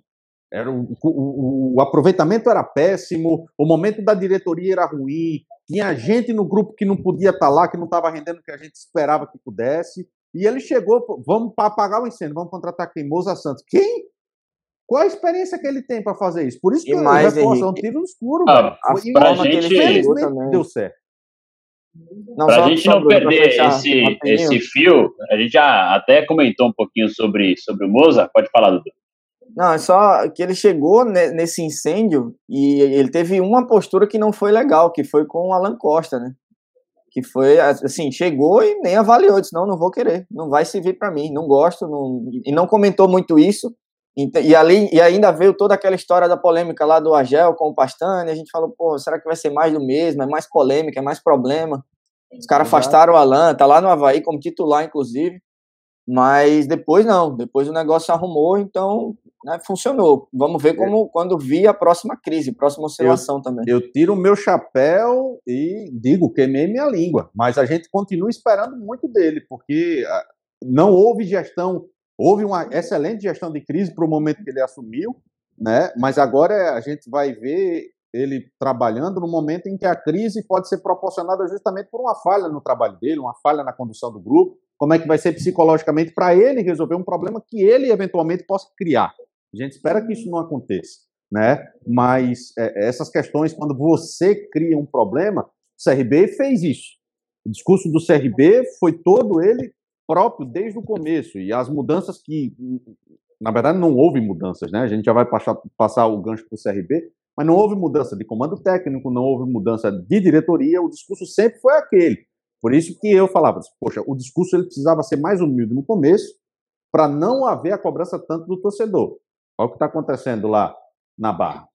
Speaker 4: Era o, o, o, aproveitamento era péssimo, o momento da diretoria era ruim, tinha gente no grupo que não podia estar tá lá, que não estava rendendo o que a gente esperava que pudesse. E ele chegou, vamos apagar o incêndio, vamos contratar quem? Moza Santos. Quem? Qual a experiência que ele tem para fazer isso? Por isso que o reforço é um tiro no escuro. Ah,
Speaker 1: a forma gente... deu certo. Para a gente não perder esse, esse fio, a gente já até comentou um pouquinho sobre, sobre o Moza. Pode falar, Dudu.
Speaker 3: Não, é só que ele chegou nesse incêndio e ele teve uma postura que não foi legal, que foi com o Alan Costa, né? Que foi assim, chegou e nem avaliou, disse, não, não vou querer, não vai servir para mim, não gosto, não... e não comentou muito isso, e, ali, e ainda veio toda aquela história da polêmica lá do Agel com o Pastane, a gente falou, pô, será que vai ser mais do mesmo, é mais polêmica, é mais problema, os caras afastaram o Alan, tá lá no Havaí como titular, inclusive, mas depois não, depois o negócio arrumou, então né, funcionou. Vamos ver é. como quando vir a próxima crise, próxima oscilação
Speaker 4: eu,
Speaker 3: também.
Speaker 4: Eu tiro o meu chapéu e digo, queimei minha língua, mas a gente continua esperando muito dele, porque ah, não houve gestão, houve uma excelente gestão de crise para o momento que ele assumiu, né? Mas agora a gente vai ver ele trabalhando no momento em que a crise pode ser proporcionada justamente por uma falha no trabalho dele, uma falha na condução do grupo, como é que vai ser psicologicamente para ele resolver um problema que ele eventualmente possa criar. A gente espera que isso não aconteça, né? Mas é, essas questões, quando você cria um problema, o CRB fez isso. O discurso do CRB foi todo ele próprio desde o começo e as mudanças que, na verdade, não houve mudanças, né? A gente já vai passar, passar o gancho para o CRB, mas não houve mudança de comando técnico, não houve mudança de diretoria. O discurso sempre foi aquele por isso que eu falava, poxa, o discurso ele precisava ser mais humilde no começo, para não haver a cobrança tanto do torcedor. Olha o que está acontecendo lá na Barra.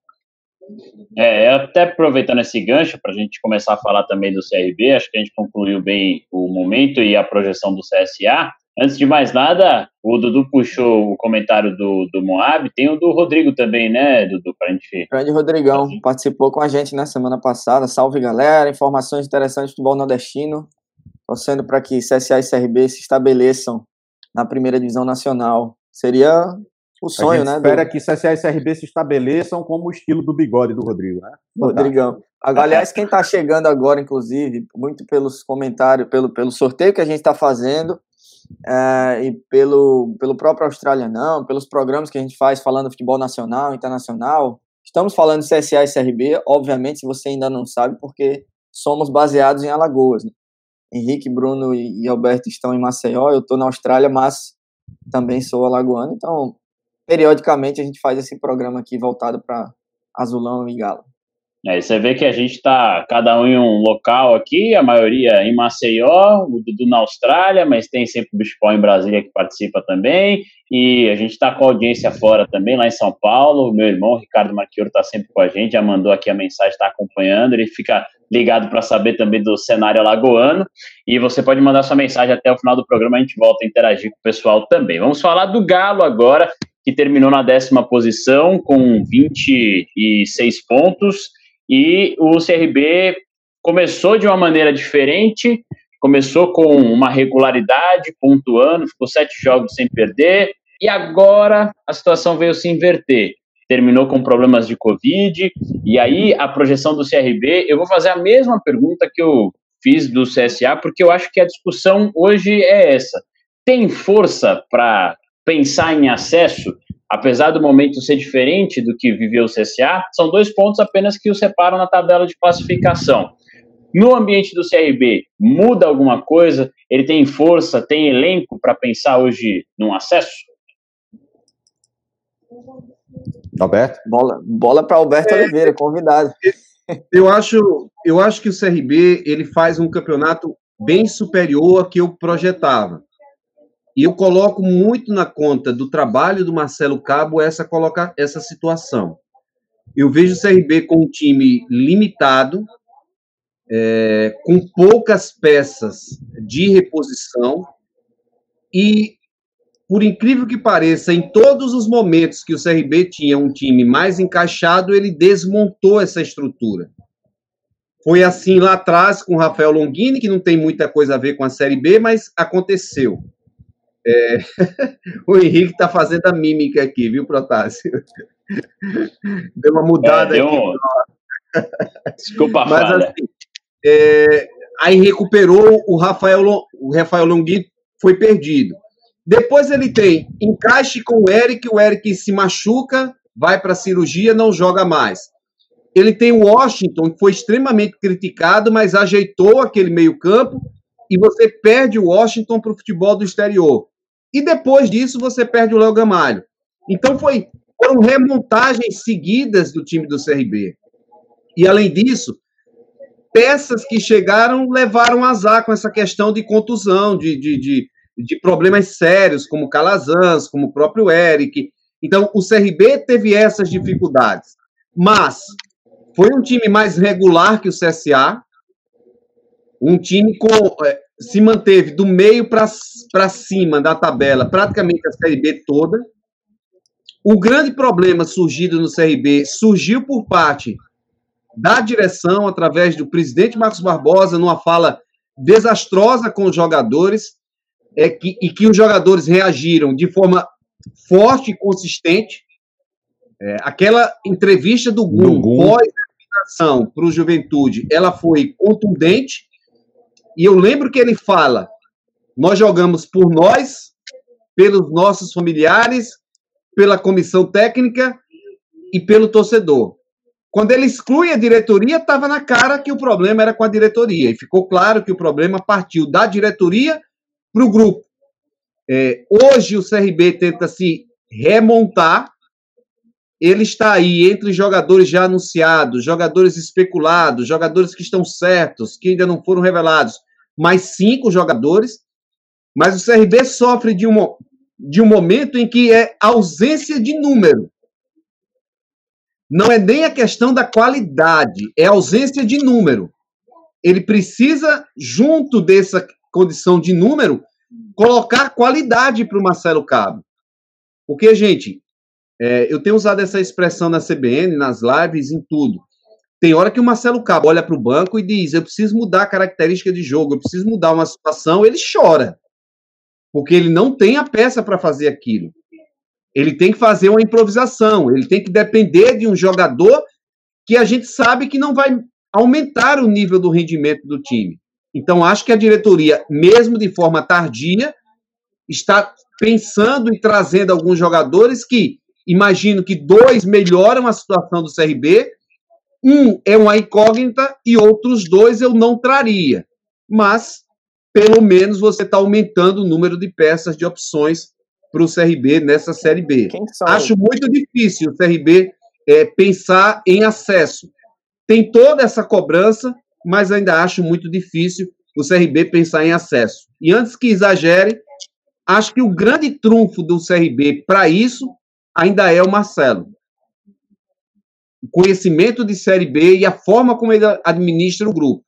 Speaker 1: É, até aproveitando esse gancho para a gente começar a falar também do CRB, acho que a gente concluiu bem o momento e a projeção do CSA. Antes de mais nada, o Dudu puxou o comentário do, do Moab, tem o do Rodrigo também, né, Dudu, para a gente...
Speaker 3: Grande Rodrigão, assim. participou com a gente na semana passada, salve galera, informações interessantes do futebol nordestino, torcendo para que CSA e CRB se estabeleçam na primeira divisão nacional. Seria o sonho, né?
Speaker 4: espera do... que CSA e CRB se estabeleçam como o estilo do bigode do Rodrigo, né?
Speaker 3: Rodrigão. Aliás, quem está chegando agora, inclusive, muito pelos comentários, pelo, pelo sorteio que a gente está fazendo, é, e pelo, pelo próprio Australianão, pelos programas que a gente faz falando futebol nacional, internacional. Estamos falando de CSA e CRB, obviamente, se você ainda não sabe, porque somos baseados em Alagoas. Né? Henrique, Bruno e Alberto estão em Maceió, eu estou na Austrália, mas também sou alagoano, então periodicamente a gente faz esse programa aqui voltado para Azulão e Galo.
Speaker 1: É, você vê que a gente está cada um em um local aqui, a maioria em Maceió, o Dudu na Austrália, mas tem sempre o Bispol em Brasília que participa também, e a gente está com audiência fora também, lá em São Paulo. Meu irmão, Ricardo Marquioro, está sempre com a gente, já mandou aqui a mensagem, está acompanhando, ele fica ligado para saber também do cenário alagoano, e você pode mandar sua mensagem até o final do programa, a gente volta a interagir com o pessoal também. Vamos falar do Galo agora, que terminou na décima posição com 26 pontos, e o CRB começou de uma maneira diferente, começou com uma regularidade, pontuando, ficou sete jogos sem perder, e agora a situação veio se inverter. Terminou com problemas de Covid, e aí a projeção do CRB, eu vou fazer a mesma pergunta que eu fiz do CSA, porque eu acho que a discussão hoje é essa. Tem força para pensar em acesso? apesar do momento ser diferente do que viveu o CSA, são dois pontos apenas que o separam na tabela de classificação. No ambiente do CRB, muda alguma coisa? Ele tem força, tem elenco para pensar hoje num acesso?
Speaker 3: Alberto? Bola, bola para Alberto é, Oliveira, convidado. *laughs*
Speaker 2: Eu acho, eu acho que o CRB ele faz um campeonato bem superior ao que eu projetava. E eu coloco muito na conta do trabalho do Marcelo Cabo essa, coloca, essa situação. Eu vejo o CRB com um time limitado, é, com poucas peças de reposição, e, por incrível que pareça, em todos os momentos que o CRB tinha um time mais encaixado, ele desmontou essa estrutura. Foi assim lá atrás com o Rafael Longini, que não tem muita coisa a ver com a Série B, mas aconteceu. É... *laughs* o Henrique está fazendo a mímica aqui, viu, Protásio? *laughs* Deu uma mudada é, deu aqui. *laughs*
Speaker 1: Desculpa Mas, falha. Assim,
Speaker 2: é... aí recuperou o Rafael, o Rafael Longhi foi perdido. Depois ele tem encaixe com o Eric, o Eric se machuca, vai para a cirurgia, não joga mais. Ele tem o Washington, que foi extremamente criticado, mas ajeitou aquele meio-campo e você perde o Washington para o futebol do exterior. E depois disso você perde o Léo Gamalho. Então foi, foram remontagens seguidas do time do CRB. E além disso, peças que chegaram levaram azar com essa questão de contusão, de, de, de, de problemas sérios, como Calazans, como o próprio Eric. Então, o CRB teve essas dificuldades. Mas foi um time mais regular que o CSA, um time com é, se manteve do meio para cima da tabela, praticamente a Série B toda. O grande problema surgido no CRB surgiu por parte da direção, através do presidente Marcos Barbosa, numa fala desastrosa com os jogadores, é que, e que os jogadores reagiram de forma forte e consistente. É, aquela entrevista do Gum, pós-eliminação para o Juventude, ela foi contundente, e eu lembro que ele fala: nós jogamos por nós, pelos nossos familiares, pela comissão técnica e pelo torcedor. Quando ele exclui a diretoria, estava na cara que o problema era com a diretoria. E ficou claro que o problema partiu da diretoria para o grupo. É, hoje o CRB tenta se remontar. Ele está aí entre jogadores já anunciados, jogadores especulados, jogadores que estão certos, que ainda não foram revelados mais cinco jogadores, mas o CRB sofre de uma, de um momento em que é ausência de número. Não é nem a questão da qualidade, é ausência de número. Ele precisa, junto dessa condição de número, colocar qualidade para o Marcelo Cabo. Porque, gente, é, eu tenho usado essa expressão na CBN, nas lives, em tudo. Tem hora que o Marcelo Cabo olha para o banco e diz: Eu preciso mudar a característica de jogo, eu preciso mudar uma situação. Ele chora. Porque ele não tem a peça para fazer aquilo. Ele tem que fazer uma improvisação, ele tem que depender de um jogador que a gente sabe que não vai aumentar o nível do rendimento do time. Então, acho que a diretoria, mesmo de forma tardia, está pensando e trazendo alguns jogadores que, imagino que dois melhoram a situação do CRB, um é uma incógnita e outros dois eu não traria. Mas, pelo menos, você está aumentando o número de peças de opções para o CRB nessa Série B. Acho muito difícil o CRB é, pensar em acesso. Tem toda essa cobrança, mas ainda acho muito difícil o CRB pensar em acesso. E antes que exagere, acho que o grande trunfo do CRB para isso ainda é o Marcelo. O conhecimento de Série B e a forma como ele administra o grupo.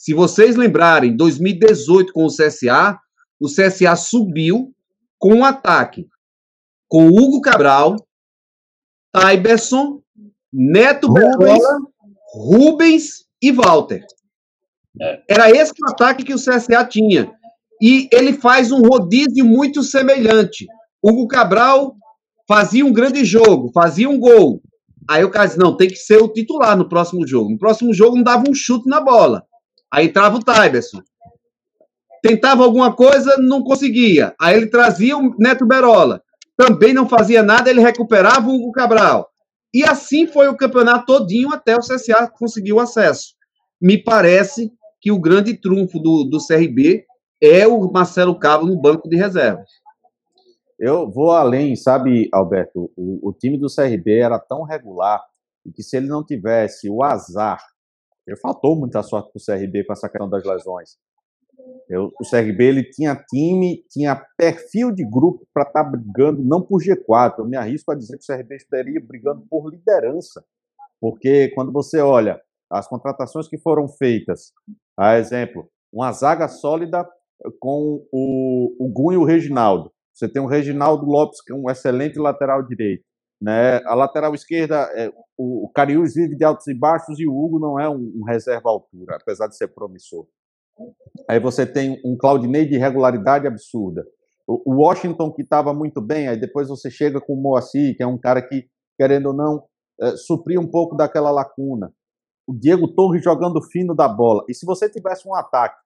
Speaker 2: Se vocês lembrarem, 2018 com o CSA, o CSA subiu com um ataque com Hugo Cabral, Tyberson, Neto Rubens, Rubens e Walter. É. Era esse o ataque que o CSA tinha. E ele faz um rodízio muito semelhante. Hugo Cabral fazia um grande jogo, fazia um gol. Aí o cara disse, não, tem que ser o titular no próximo jogo. No próximo jogo não dava um chute na bola. Aí entrava o Tyberson tentava alguma coisa, não conseguia. Aí ele trazia o Neto Berola. Também não fazia nada, ele recuperava o Hugo Cabral. E assim foi o campeonato todinho até o CSA conseguir o acesso. Me parece que o grande trunfo do, do CRB é o Marcelo Cabo no banco de reservas.
Speaker 4: Eu vou além, sabe, Alberto? O, o time do CRB era tão regular que se ele não tivesse o azar, ele faltou muita sorte para o CRB com essa questão das lesões. Eu, o CRB ele tinha time, tinha perfil de grupo para estar tá brigando, não por G4. Eu me arrisco a dizer que o CRB estaria brigando por liderança. Porque quando você olha as contratações que foram feitas, a exemplo, uma zaga sólida com o, o e o Reginaldo. Você tem o Reginaldo Lopes, que é um excelente lateral direito. Né? A lateral esquerda, é, o, o Cariús vive de altos e baixos e o Hugo não é um, um reserva altura, apesar de ser promissor. Aí você tem um Claudinei de irregularidade absurda. O Washington, que estava muito bem, aí depois você chega com o Moacir, que é um cara que, querendo ou não, é, suprir um pouco daquela lacuna. O Diego Torres jogando fino da bola. E se você tivesse um ataque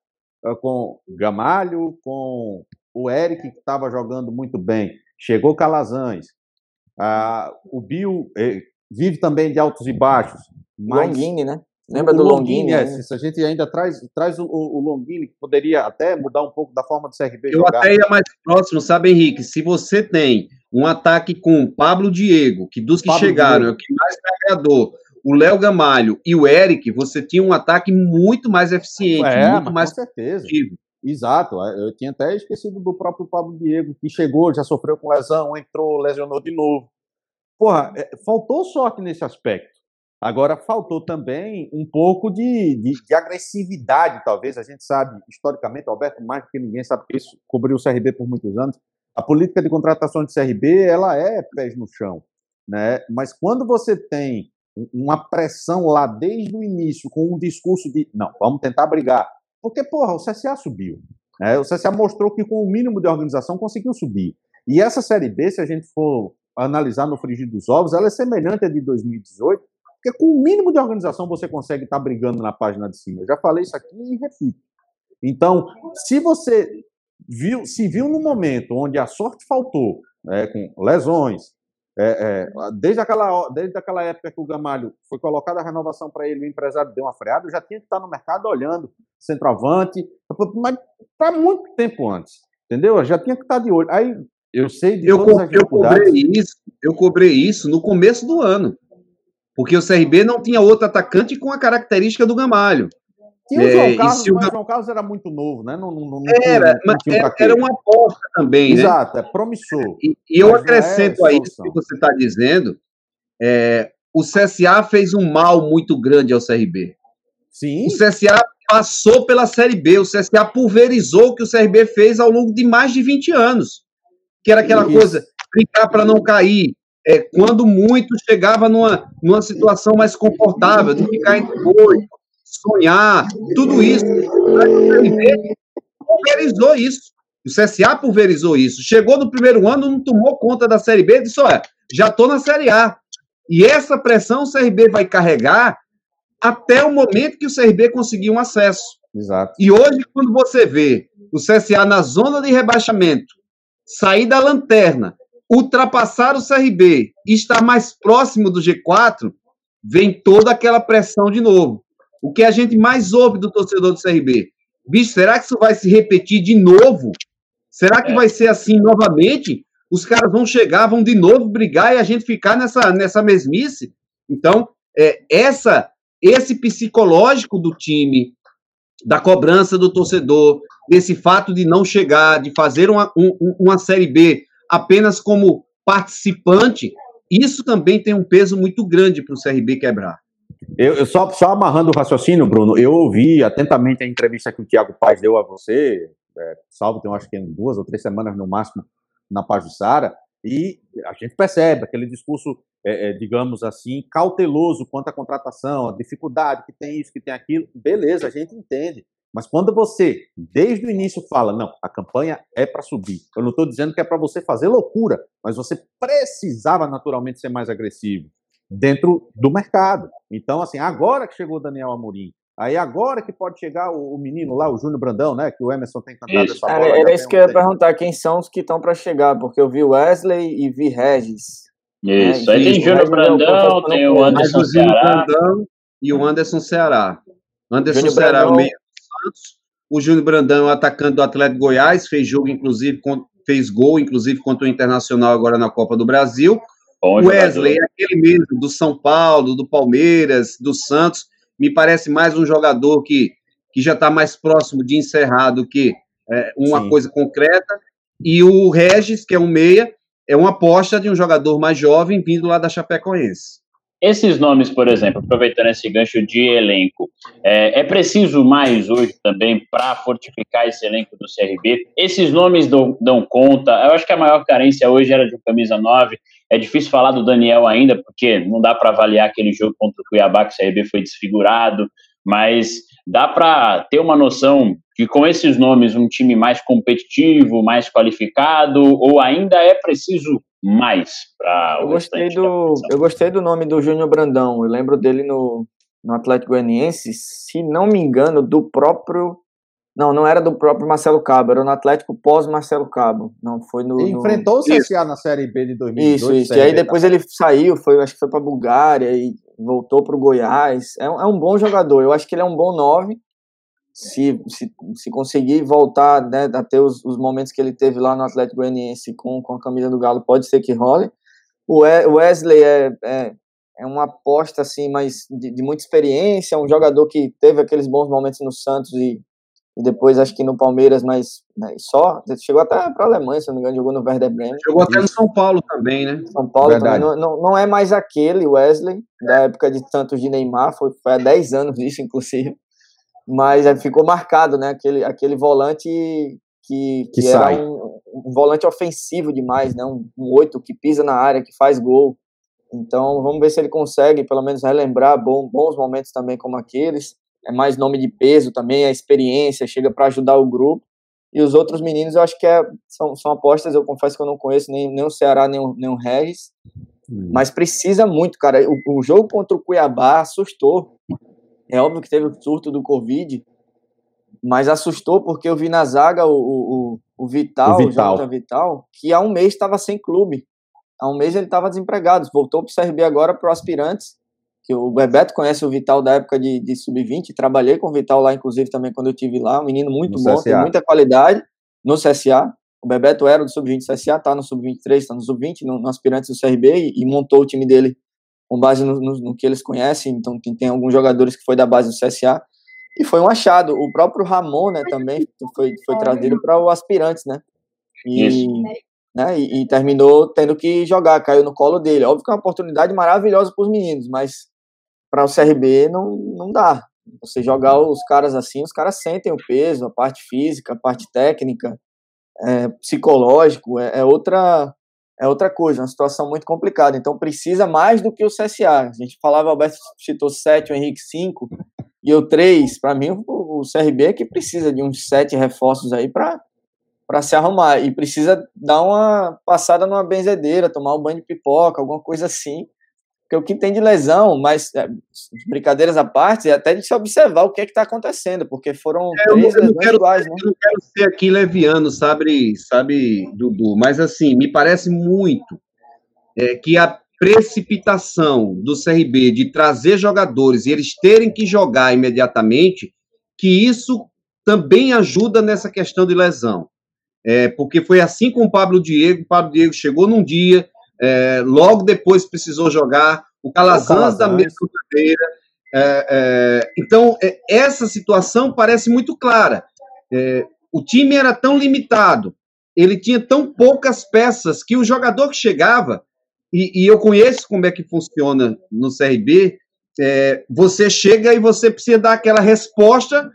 Speaker 4: é, com Gamalho, com o Eric, que estava jogando muito bem, chegou Calazans, ah, o Bill eh, vive também de altos e baixos.
Speaker 3: Mas... Longini, né? Lembra o do Longini?
Speaker 4: É, se a gente ainda traz, traz o, o Longini, que poderia até mudar um pouco da forma do CRB
Speaker 2: Eu
Speaker 4: jogar.
Speaker 2: até ia mais próximo, sabe, Henrique? Se você tem um ataque com Pablo Diego, que dos que Pablo chegaram Diego. é o que mais agradou, o Léo Gamalho e o Eric, você tinha um ataque muito mais eficiente, é, muito mais
Speaker 4: com certeza. Exato, é, eu tinha até esquecido do próprio Pablo Diego, que chegou, já sofreu com lesão, entrou, lesionou de novo. Porra, é, faltou sorte nesse aspecto. Agora, faltou também um pouco de, de, de, agressividade, talvez. A gente sabe, historicamente, Alberto, mais do que ninguém sabe que isso cobriu o CRB por muitos anos. A política de contratação de CRB, ela é pés no chão. Né? Mas quando você tem uma pressão lá desde o início, com um discurso de, não, vamos tentar brigar. Porque, porra, o CSA subiu. Né? O CSA mostrou que com o mínimo de organização conseguiu subir. E essa Série B, se a gente for analisar no frigir dos ovos, ela é semelhante à de 2018, porque com o mínimo de organização você consegue estar tá brigando na página de cima. Eu já falei isso aqui e repito. Então, se você viu, se viu no momento onde a sorte faltou, né, com lesões, é, é, desde, aquela, desde aquela época que o Gamalho foi colocada a renovação para ele, o empresário deu uma freada, eu já tinha que estar no mercado olhando centroavante, mas para muito tempo antes, entendeu? Eu já tinha que estar de olho. Aí eu sei de
Speaker 2: eu, todas eu, eu cobrei isso, eu cobrei isso no começo do ano. Porque o CRB não tinha outro atacante com a característica do Gamalho.
Speaker 4: Tinha o João Carlos, mas o João Carlos era muito novo, né? Não, não, não
Speaker 2: era, não era, era, uma aposta também,
Speaker 4: Exato, né? Exato, é promissor.
Speaker 2: E, e eu acrescento é a isso que você está dizendo, é, o CSA fez um mal muito grande ao CRB.
Speaker 4: Sim.
Speaker 2: O CSA passou pela Série B, o CSA pulverizou o que o CRB fez ao longo de mais de 20 anos. Que era aquela isso. coisa, brincar para não cair, é, quando muito chegava numa, numa situação mais confortável, de ficar entre oito, sonhar, tudo isso. pulverizou isso. O CSA pulverizou isso. Chegou no primeiro ano, não tomou conta da Série B, disse: olha, já estou na Série A. E essa pressão o CRB vai carregar até o momento que o CRB conseguir um acesso.
Speaker 4: Exato.
Speaker 2: E hoje, quando você vê o CSA na zona de rebaixamento, sair da lanterna ultrapassar o CRB e estar mais próximo do G4, vem toda aquela pressão de novo. O que a gente mais ouve do torcedor do CRB? Bicho, será que isso vai se repetir de novo? Será que é. vai ser assim novamente? Os caras vão chegar, vão de novo brigar e a gente ficar nessa, nessa mesmice? Então, é, essa esse psicológico do time, da cobrança do torcedor, desse fato de não chegar, de fazer uma, um, uma Série B apenas como participante, isso também tem um peso muito grande para o CRB quebrar.
Speaker 4: Eu, eu, só, só amarrando o raciocínio, Bruno, eu ouvi atentamente a entrevista que o Tiago Paz deu a você, é, salvo, tem, acho que duas ou três semanas no máximo, na Pajussara, e a gente percebe aquele discurso, é, é, digamos assim, cauteloso quanto à contratação, a dificuldade que tem isso, que tem aquilo, beleza, a gente entende. Mas quando você, desde o início, fala, não, a campanha é para subir, eu não estou dizendo que é para você fazer loucura, mas você precisava naturalmente ser mais agressivo dentro do mercado. Então, assim, agora que chegou o Daniel Amorim, aí agora que pode chegar o, o menino lá, o Júnior Brandão, né, que o Emerson tem cantado
Speaker 3: essa bola. Era, era isso que eu ia perguntar, quem são os que estão para chegar, porque eu vi Wesley e vi Regis.
Speaker 1: Isso, né? aí tem Júnior Brandão, tem o Anderson Ceará. Brandão
Speaker 2: e o Anderson Ceará. Anderson Júnior Ceará é o meio Santos. O Júnior Brandão, atacante do Atlético Goiás, fez jogo, inclusive, fez gol, inclusive, contra o Internacional agora na Copa do Brasil. Bom Wesley, jogador. aquele mesmo do São Paulo, do Palmeiras, do Santos, me parece mais um jogador que, que já está mais próximo de encerrar do que é, uma Sim. coisa concreta. E o Regis, que é um meia, é uma aposta de um jogador mais jovem vindo lá da Chapecoense.
Speaker 1: Esses nomes, por exemplo, aproveitando esse gancho de elenco, é, é preciso mais hoje também para fortificar esse elenco do CRB? Esses nomes dão, dão, conta? Eu acho que a maior carência hoje era de camisa 9. É difícil falar do Daniel ainda, porque não dá para avaliar aquele jogo contra o Cuiabá, que o CRB foi desfigurado, mas dá para ter uma noção de com esses nomes um time mais competitivo, mais qualificado, ou ainda é preciso mais para
Speaker 3: eu gostei do Eu gostei do nome do Júnior Brandão. Eu lembro dele no, no Atlético Goianiense, se não me engano, do próprio não, não era do próprio Marcelo Cabo, era no Atlético pós Marcelo Cabo. Não, foi no.
Speaker 4: Ele enfrentou o CSA na Série B de 2002.
Speaker 3: Isso, isso. E aí depois tá? ele saiu, foi, acho que foi para Bulgária e voltou para o Goiás. É um, é um bom jogador. Eu acho que ele é um bom nove se, se, se conseguir voltar né, a ter os, os momentos que ele teve lá no Atlético Goianiense com, com a camisa do Galo, pode ser que role. O Wesley é, é, é uma aposta assim, mas de, de, muita experiência, um jogador que teve aqueles bons momentos no Santos e, e depois acho que no Palmeiras, mas né, só chegou até para a Alemanha, se não me engano, jogou no Werder Bremen.
Speaker 2: Chegou até no São Paulo também, né?
Speaker 3: São Paulo também, não, não, não, é mais aquele Wesley da época de Santos de Neymar, foi, foi há 10 anos isso, inclusive mas ficou marcado, né? Aquele, aquele volante que, que, que era um, um, volante ofensivo demais, né? Um, um oito que pisa na área, que faz gol. Então, vamos ver se ele consegue, pelo menos, relembrar bom, bons momentos também como aqueles. É mais nome de peso também, a experiência, chega para ajudar o grupo. E os outros meninos, eu acho que é, são, são apostas, eu confesso que eu não conheço nem, nem o Ceará, nem o, nem o Regis. Hum. Mas precisa muito, cara. O, o jogo contra o Cuiabá assustou. É óbvio que teve o surto do Covid, mas assustou porque eu vi na zaga o, o, o Vital, o Vital. O Vital, que há um mês estava sem clube. Há um mês ele estava desempregado. Voltou para o CRB agora para o Aspirantes. Que o Bebeto conhece o Vital da época de, de sub-20. Trabalhei com o Vital lá, inclusive, também quando eu tive lá. Um menino muito no bom, CSA. tem muita qualidade no CSA. O Bebeto era do sub-20 do CSA, tá no sub-23, tá no sub-20, no, no Aspirantes do CRB e, e montou o time dele com base no, no, no, que eles conhecem, então tem, tem, alguns jogadores que foi da base do CSA. E foi um achado. O próprio Ramon, né, também foi, foi trazido para o aspirantes, né? E, Isso. Né, e, e, terminou tendo que jogar, caiu no colo dele. Óbvio que é uma oportunidade maravilhosa para os meninos, mas para o CRB não, não dá. Você jogar os caras assim, os caras sentem o peso, a parte física, a parte técnica, é, psicológico, é, é, outra é outra coisa, uma situação muito complicada. Então precisa mais do que o CSA. A gente falava, o Alberto citou 7, o Henrique 5 e eu 3. Para mim, o, o CRB é que precisa de uns 7 reforços aí para para se arrumar e precisa dar uma passada numa benzedeira, tomar um banho de pipoca, alguma coisa assim, porque o que tem de lesão, mas é, brincadeiras à parte, é até de se observar o que é está acontecendo, porque foram é, três
Speaker 2: eu, eu não quero, iguais, né? Eu não quero ser aqui leviano, sabe, sabe, Dudu, mas assim, me parece muito é, que a precipitação do CRB de trazer jogadores e eles terem que jogar imediatamente, que isso também ajuda nessa questão de lesão. É, porque foi assim com o Pablo Diego, o Pablo Diego chegou num dia, é, logo depois precisou jogar, o Calazans, da mesma maneira. É, é, então, é, essa situação parece muito clara. É, o time era tão limitado, ele tinha tão poucas peças que o jogador que chegava, e, e eu conheço como é que funciona no CRB, é, você chega e você precisa dar aquela resposta,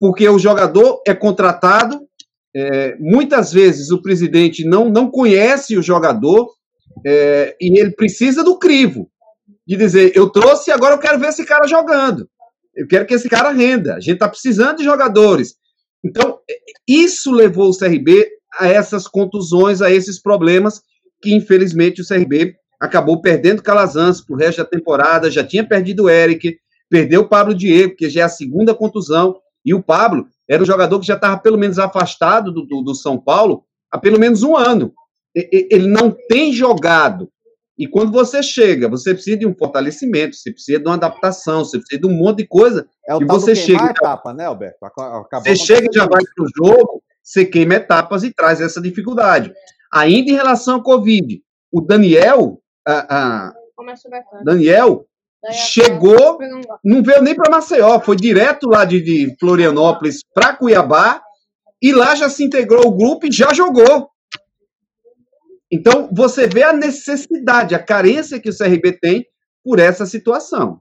Speaker 2: porque o jogador é contratado, é, muitas vezes o presidente não, não conhece o jogador é, e ele precisa do crivo de dizer: eu trouxe, agora eu quero ver esse cara jogando. Eu quero que esse cara renda. A gente está precisando de jogadores. Então, isso levou o CRB a essas contusões, a esses problemas que, infelizmente, o CRB acabou perdendo Calazans para o resto da temporada, já tinha perdido o Eric, perdeu o Pablo Diego, que já é a segunda contusão, e o Pablo era um jogador que já estava pelo menos afastado do, do, do, São Paulo há pelo menos um ano. Ele não tem jogado. E quando você chega, você precisa de um fortalecimento, você precisa de uma adaptação, você precisa de um monte de coisa.
Speaker 4: É o
Speaker 2: e você chega.
Speaker 4: Etapa, né, Alberto?
Speaker 2: você chega e já vai para o jogo, você queima etapas e traz essa dificuldade. Ainda em relação ao Covid, o Daniel. A, a Daniel chegou, não veio nem para Maceió, foi direto lá de, de Florianópolis para Cuiabá e lá já se integrou o grupo e já jogou. Então, você vê a necessidade, a carência que o CRB tem por essa situação.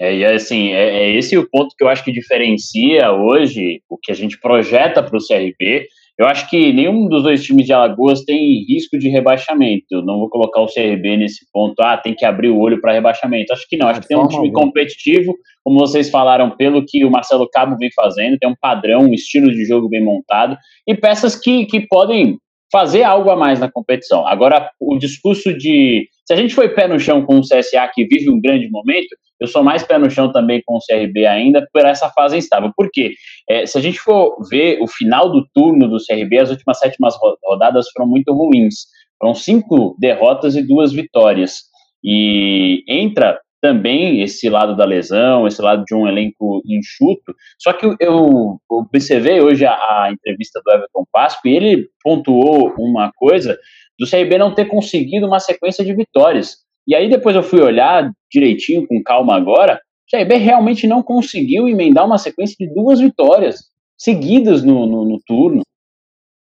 Speaker 1: É, e assim, é, é esse o ponto que eu acho que diferencia hoje o que a gente projeta para o CRB eu acho que nenhum dos dois times de Alagoas tem risco de rebaixamento. Eu não vou colocar o CRB nesse ponto, ah, tem que abrir o olho para rebaixamento. Acho que não, acho que tem um time competitivo, como vocês falaram, pelo que o Marcelo Cabo vem fazendo, tem um padrão, um estilo de jogo bem montado, e peças que, que podem fazer algo a mais na competição. Agora, o discurso de. Se a gente foi pé no chão com o CSA, que vive um grande momento, eu sou mais pé no chão também com o CRB ainda por essa fase instável. Por quê? É, se a gente for ver o final do turno do CRB, as últimas sétimas rodadas foram muito ruins. Foram cinco derrotas e duas vitórias. E entra também esse lado da lesão, esse lado de um elenco enxuto. Só que eu observei hoje a, a entrevista do Everton Pasco e ele pontuou uma coisa do CRB não ter conseguido uma sequência de vitórias. E aí depois eu fui olhar direitinho, com calma agora, o CRB realmente não conseguiu emendar uma sequência de duas vitórias seguidas no, no, no turno.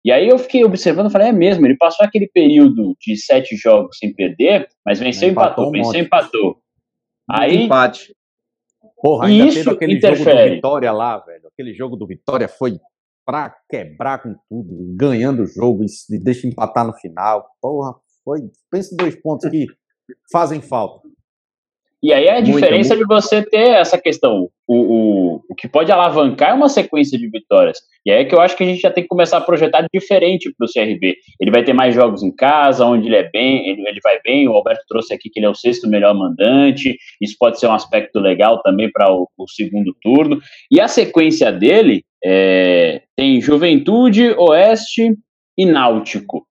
Speaker 1: E aí eu fiquei observando e falei, é mesmo, ele passou aquele período de sete jogos sem perder, mas venceu, empatou, empatou venceu, empatou.
Speaker 2: Aí, empate.
Speaker 4: Porra, ainda isso teve aquele interfere. jogo do Vitória lá, velho. Aquele jogo do Vitória foi pra quebrar com tudo, ganhando o jogo e deixa empatar no final. Porra, foi. Pensa dois pontos que *laughs* fazem falta.
Speaker 1: E aí é a diferença muito, muito. de você ter essa questão. O, o, o que pode alavancar é uma sequência de vitórias. E aí é que eu acho que a gente já tem que começar a projetar diferente para o CRB. Ele vai ter mais jogos em casa, onde ele é bem, ele, ele vai bem. O Alberto trouxe aqui que ele é o sexto melhor mandante. Isso pode ser um aspecto legal também para o, o, segundo turno. E a sequência dele é, tem Juventude, Oeste e Náutico.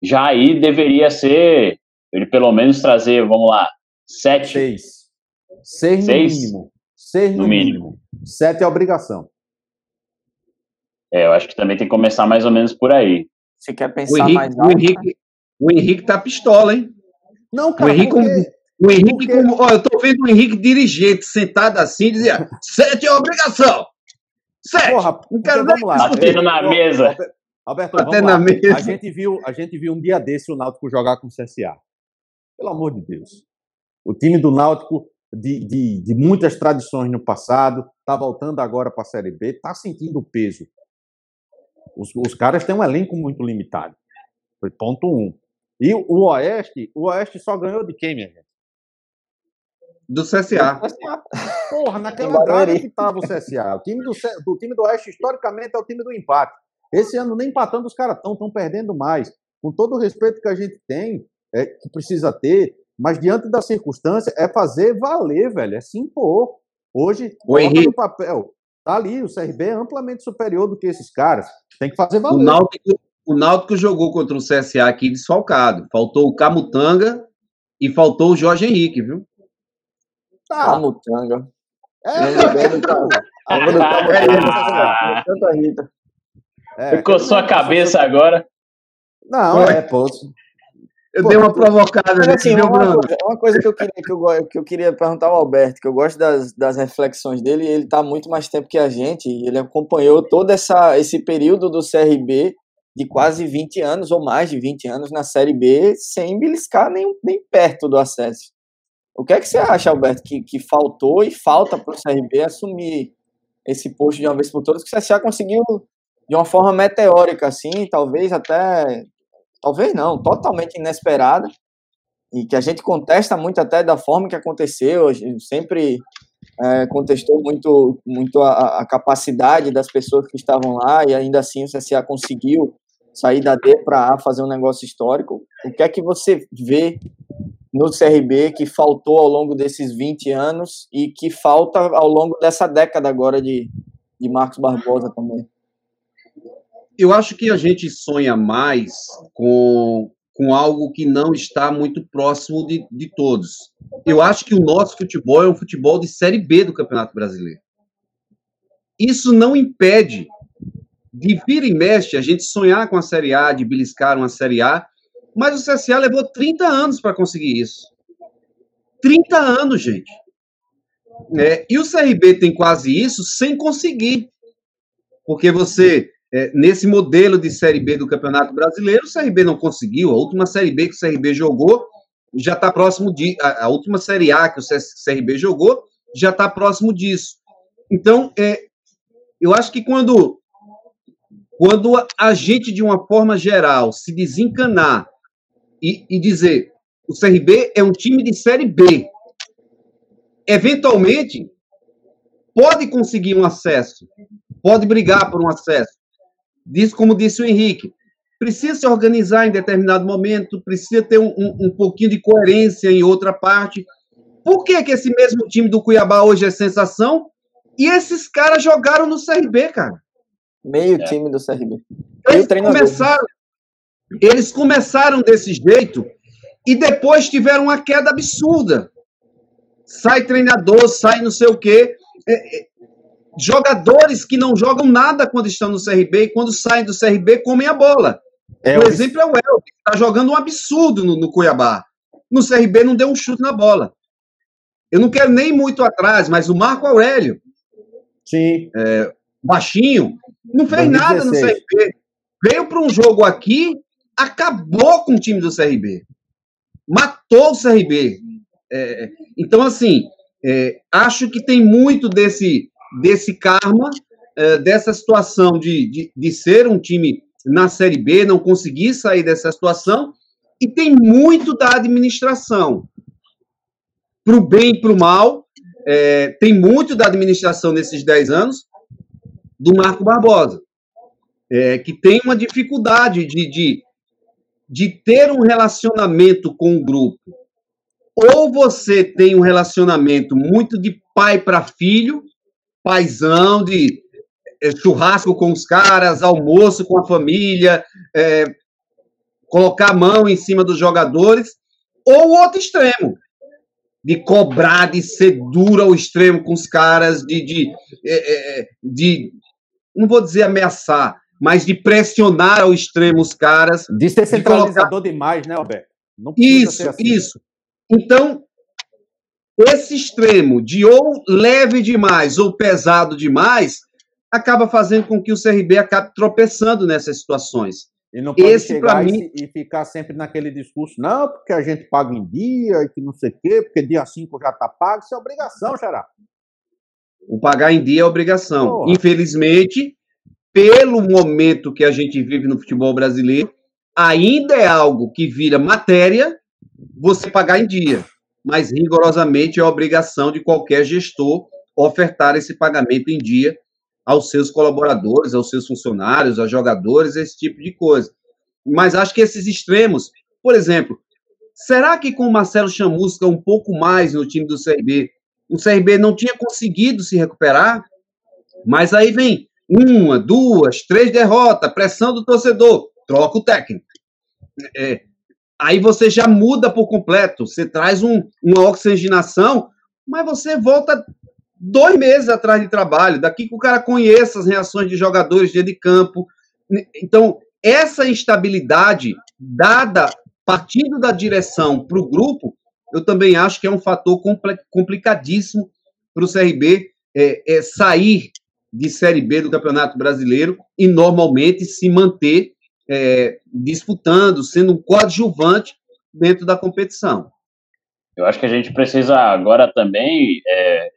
Speaker 1: Já aí deveria ser ele pelo menos trazer, vamos lá, sete.
Speaker 4: Seis. Seis, Seis no mínimo. Seis no, no mínimo. mínimo. Sete é obrigação.
Speaker 1: É, eu acho que também tem que começar mais ou menos por aí.
Speaker 3: Você quer pensar o Henrique, mais
Speaker 2: alto? O Henrique, o Henrique tá pistola, hein?
Speaker 4: Não, cara, o Henrique, porque...
Speaker 2: O Henrique, Porque... como, ó, eu tô vendo o Henrique dirigente sentado assim, dizia: sete é obrigação. Sete. Porra,
Speaker 1: não quero vamos lá. Batendo na mesa.
Speaker 4: Alberto, vamos lá. Mesa. A gente, viu, a gente viu um dia desse o Náutico jogar com o CSA. Pelo amor de Deus. O time do Náutico, de, de, de muitas tradições no passado, está voltando agora para a Série B, está sentindo o peso. Os, os caras têm um elenco muito limitado. Foi ponto um. E o Oeste, o Oeste só ganhou de quem, minha gente?
Speaker 2: Do CSA.
Speaker 4: Porra, naquela draga que tava o CSA. O time do, do time do Oeste, historicamente, é o time do empate. Esse ano nem empatando os caras estão, estão perdendo mais. Com todo o respeito que a gente tem, é, que precisa ter, mas diante da circunstância, é fazer valer, velho. É se impor. Hoje,
Speaker 2: o Henrique. no
Speaker 4: papel. Tá ali, o CRB é amplamente superior do que esses caras. Tem que fazer valer.
Speaker 2: O Náutico, o Náutico jogou contra o CSA aqui desfalcado. Faltou o Camutanga e faltou o Jorge Henrique, viu?
Speaker 3: Tá. Camutanga. *laughs*
Speaker 1: É, Ficou sua cabeça agora.
Speaker 4: Não, é, poço.
Speaker 2: Eu Pô, dei uma provocada
Speaker 3: nesse assim, meu uma, coisa, uma coisa que eu, queria, que, eu, que eu queria perguntar ao Alberto, que eu gosto das, das reflexões dele, ele está muito mais tempo que a gente, ele acompanhou todo essa, esse período do CRB de quase 20 anos, ou mais de 20 anos, na Série B, sem beliscar nem, nem perto do acesso. O que é que você acha, Alberto, que, que faltou e falta para o CRB assumir esse posto de uma vez por todas, que o CSA conseguiu de uma forma meteórica, assim, talvez até talvez não, totalmente inesperada, e que a gente contesta muito até da forma que aconteceu, sempre é, contestou muito, muito a, a, capacidade das pessoas que estavam lá, e ainda assim o CSA conseguiu sair da D para A, fazer um negócio histórico. O que é que você vê no CRB que faltou ao longo desses 20 anos e que falta ao longo dessa década agora de, de Marcos Barbosa também?
Speaker 2: eu acho que a gente sonha mais com, com algo que não está muito próximo de, de todos. Eu acho que o nosso futebol é um futebol de Série B do Campeonato Brasileiro. Isso não impede de vir e mexe a gente sonhar com a Série A, de beliscar uma Série A, mas o CSA levou 30 anos para conseguir isso. 30 anos, gente. É, e o CRB tem quase isso sem conseguir. Porque você é, nesse modelo de Série B do Campeonato Brasileiro, o CRB não conseguiu. A última Série B que o CRB jogou já está próximo de. A, a, última Série A que o CRB jogou já está próximo disso. Então, é, eu acho que quando, quando a gente, de uma forma geral, se desencanar e, e dizer o CRB é um time de Série B, eventualmente pode conseguir um acesso, pode brigar por um acesso diz como disse o Henrique, precisa se organizar em determinado momento, precisa ter um, um, um, pouquinho de coerência em outra parte. Por que, que esse mesmo time do Cuiabá hoje é sensação? E esses caras jogaram no CRB, cara.
Speaker 3: Meio é. time do CRB.
Speaker 2: Eles começaram, eles começaram desse jeito e depois tiveram uma queda absurda. Sai treinador, sai não sei o quê. É, é, jogadores que não jogam nada quando estão no CRB e quando saem do CRB comem a bola. É, o exemplo é o El, que está jogando um absurdo no, no, Cuiabá. No CRB não deu um chute na bola. Eu não quero nem muito atrás, mas o Marco Aurélio,
Speaker 4: Sim.
Speaker 2: É, baixinho, não fez 2016. nada no CRB. Veio para um jogo aqui, acabou com o time do CRB. Matou o CRB. É, então, assim, é, acho que tem muito desse desse karma, é, dessa situação de, de, de ser um time na Série B, não conseguir sair dessa situação, e tem muito da administração. Para o bem e para o mal, é, tem muito da administração nesses 10 anos do Marco Barbosa, é, que tem uma dificuldade de, de, de ter um relacionamento com o grupo. Ou você tem um relacionamento muito de pai para filho, paisão, de é, churrasco com os caras, almoço com a família, é, colocar a mão em cima dos jogadores, ou o outro extremo, de cobrar, de ser duro ao extremo com os caras, de, de, é de não vou dizer ameaçar, mas de pressionar ao extremo os caras.
Speaker 4: De ser centralizador de colocar... demais, né, Alberto?
Speaker 2: isso, assim. isso. Então, esse extremo de ou leve demais ou pesado demais acaba fazendo com que o CRB acabe tropeçando nessas situações.
Speaker 4: E não pode Esse, chegar mim... e, ficar sempre naquele discurso, não, porque a gente paga em dia e que não sei o quê, porque dia 5 já está pago, isso é obrigação, Xará.
Speaker 2: O pagar em dia é obrigação. Porra. Infelizmente, pelo momento que a gente vive no futebol brasileiro, ainda é algo que vira matéria você pagar em dia. Mas rigorosamente é obrigação de qualquer gestor ofertar esse pagamento em dia aos seus colaboradores, aos seus funcionários, aos jogadores, esse tipo de coisa. Mas acho que esses extremos, por exemplo, será que com o Marcelo Chamusca um pouco mais no time do CRB, o CRB não tinha conseguido se recuperar? Mas aí vem uma, duas, três derrotas, pressão do torcedor, troca o técnico. É, aí você já muda por completo, você traz um, uma oxigenação, mas você volta dois meses atrás de trabalho, daqui que o cara conheça as reações de jogadores dentro de campo. Então, essa instabilidade dada partindo da direção para o grupo, eu também acho que é um fator complicadíssimo para o CRB é, é, sair de Série B do Campeonato Brasileiro e normalmente se manter é, disputando, sendo um coadjuvante dentro da competição.
Speaker 1: Eu acho que a gente precisa agora também é,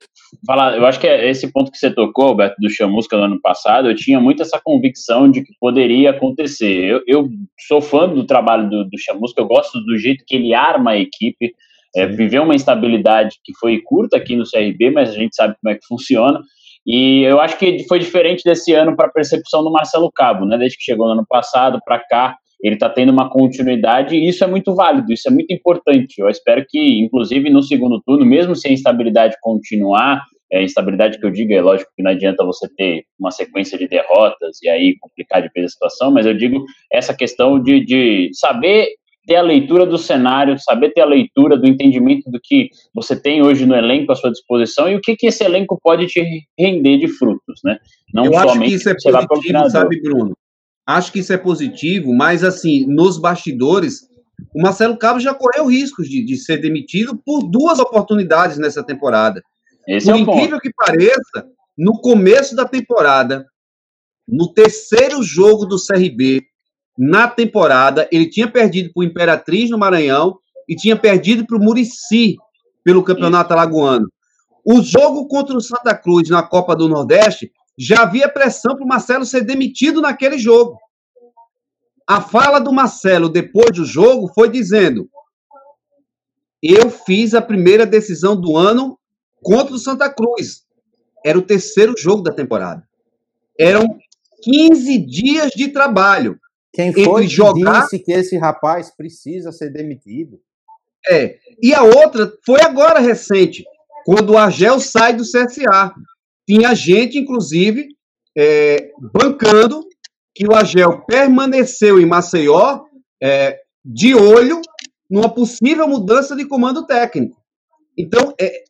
Speaker 1: falar. Eu acho que é esse ponto que você tocou, Alberto, do Chamusca no ano passado, eu tinha muito essa convicção de que poderia acontecer. Eu, eu sou fã do trabalho do, do Chamusca, eu gosto do jeito que ele arma a equipe. É, viveu uma instabilidade que foi curta aqui no CRB, mas a gente sabe como é que funciona. E eu acho que foi diferente desse ano para a percepção do Marcelo Cabo, né? Desde que chegou no ano passado para cá, ele está tendo uma continuidade e isso é muito válido, isso é muito importante. Eu espero que, inclusive, no segundo turno, mesmo se a instabilidade continuar, é, instabilidade que eu digo, é lógico que não adianta você ter uma sequência de derrotas e aí complicar de vez a situação, mas eu digo essa questão de, de saber ter a leitura do cenário, saber ter a leitura do entendimento do que você tem hoje no elenco à sua disposição e o que, que esse elenco pode te render de frutos, né?
Speaker 2: Não Eu acho que isso é positivo, sabe, Bruno? Acho que isso é positivo, mas assim, nos bastidores, o Marcelo Cabo já correu riscos de, de ser demitido por duas oportunidades nessa temporada. Esse por é incrível ponto. que pareça, no começo da temporada, no terceiro jogo do CRB, na temporada, ele tinha perdido para o Imperatriz no Maranhão e tinha perdido para o Murici pelo Campeonato Alagoano. O jogo contra o Santa Cruz na Copa do Nordeste já havia pressão para o Marcelo ser demitido naquele jogo. A fala do Marcelo depois do jogo foi dizendo: Eu fiz a primeira decisão do ano contra o Santa Cruz. Era o terceiro jogo da temporada. Eram 15 dias de trabalho.
Speaker 4: Quem foi que jogar... disse que esse rapaz precisa ser demitido?
Speaker 2: É. E a outra foi agora recente, quando o Argel sai do CSA. Tinha gente, inclusive, é, bancando que o Argel permaneceu em Maceió é, de olho numa possível mudança de comando técnico. Então, é,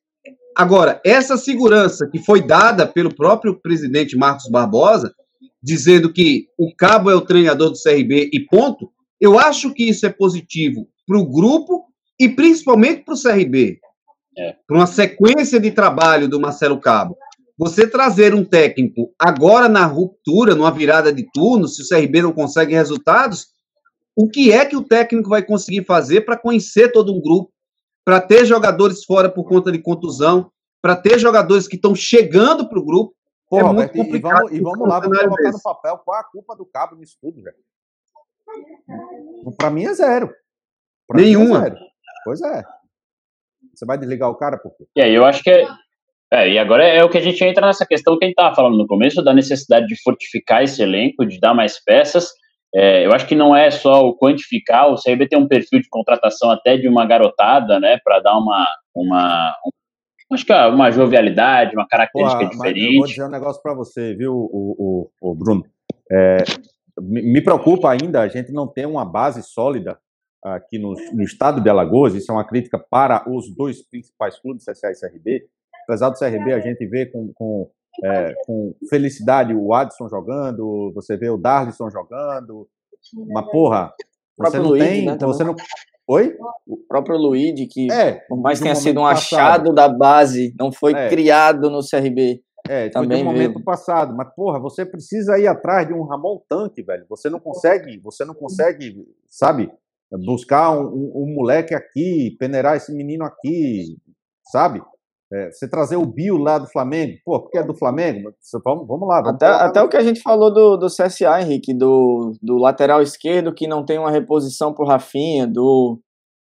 Speaker 2: agora, essa segurança que foi dada pelo próprio presidente Marcos Barbosa dizendo que o Cabo é o treinador do CRB e ponto, eu acho que isso é positivo para o grupo e principalmente para o CRB. É. Para uma sequência de trabalho do Marcelo Cabo. Você trazer um técnico agora na ruptura, numa virada de turno, se o CRB não consegue resultados, o que é que o técnico vai conseguir fazer para conhecer todo um grupo, para ter jogadores fora por conta de contusão, para ter jogadores que estão chegando para o grupo,
Speaker 4: Porra, é muito complicado. E vamos, e vamos lá, vamos colocar no papel qual a culpa do cabo nisso tudo, velho. Para mim é zero.
Speaker 2: Pra Nenhuma. É zero.
Speaker 4: Pois é. Você vai desligar o cara por quê?
Speaker 1: E aí eu acho que é, é, e agora é o que a gente entra nessa questão que a gente estava falando no começo, da necessidade de fortificar esse elenco, de dar mais peças. É, eu acho que não é só o quantificar, o CRB tem um perfil de contratação até de uma garotada, né, para dar uma, uma, acho que é uma jovialidade, uma característica Pô, diferente. Eu
Speaker 4: vou dizer um negócio para você, viu, o, o, o Bruno? É, me preocupa ainda a gente não ter uma base sólida aqui no, no, estado de Alagoas, isso é uma crítica para os dois principais clubes, CSA e CRB. Apesar do CRB, a gente vê com, com, é, com felicidade o Adson jogando, você vê o Darlison jogando, uma porra, você não tem, né, você não,
Speaker 3: Oi? O próprio Luigi, que é, por mais tenha sido um passado. achado da base, não foi é. criado no CRB.
Speaker 4: É, também no momento passado, mas porra, você precisa ir atrás de um Ramon Tanque, velho. Você não consegue, você não consegue, sabe, buscar um, um, um moleque aqui, peneirar esse menino aqui, sabe? É, você trazer o Bio lá do Flamengo, pô, porque é do Flamengo, vamos, vamos lá. Vamos
Speaker 3: até, até o que a gente falou do, do CSA, Henrique, do, do lateral esquerdo que não tem uma reposição pro Rafinha, do,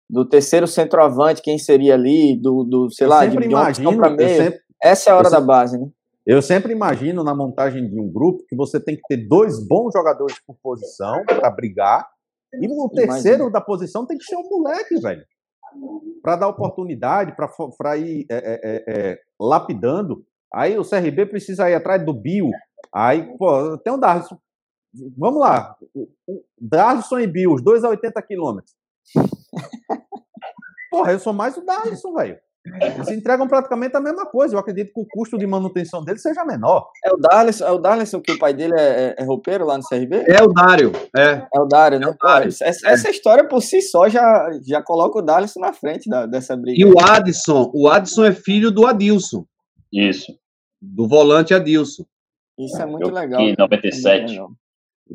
Speaker 3: do terceiro centroavante, quem seria ali, do, do sei eu lá, de,
Speaker 4: imagino,
Speaker 3: de meio. Sempre, Essa é a hora da base, né?
Speaker 4: Eu sempre imagino na montagem de um grupo que você tem que ter dois bons jogadores por posição para brigar, e o terceiro da posição tem que ser um moleque, velho para dar oportunidade, para ir é, é, é, é, lapidando. Aí o CRB precisa ir atrás do Bio. Aí, pô, tem um Darlison. Vamos lá. Darlison e Bio, os dois a 80 quilômetros. *laughs* Porra, eu sou mais o Darlison, velho. Eles entregam praticamente a mesma coisa. Eu acredito que o custo de manutenção dele seja menor.
Speaker 3: É o Darlison, é o Darlison que o pai dele é, é, é roupeiro lá no CRB?
Speaker 2: É o Dário, é.
Speaker 3: É o Dário, né? É o Dário. essa, essa, história por si só já, já coloca o Darlison na frente da, dessa briga.
Speaker 2: E o Adson, o Adson é filho do Adilson.
Speaker 1: Isso.
Speaker 2: Do volante Adilson.
Speaker 3: Isso é muito
Speaker 1: Eu
Speaker 3: legal.
Speaker 1: Em 97.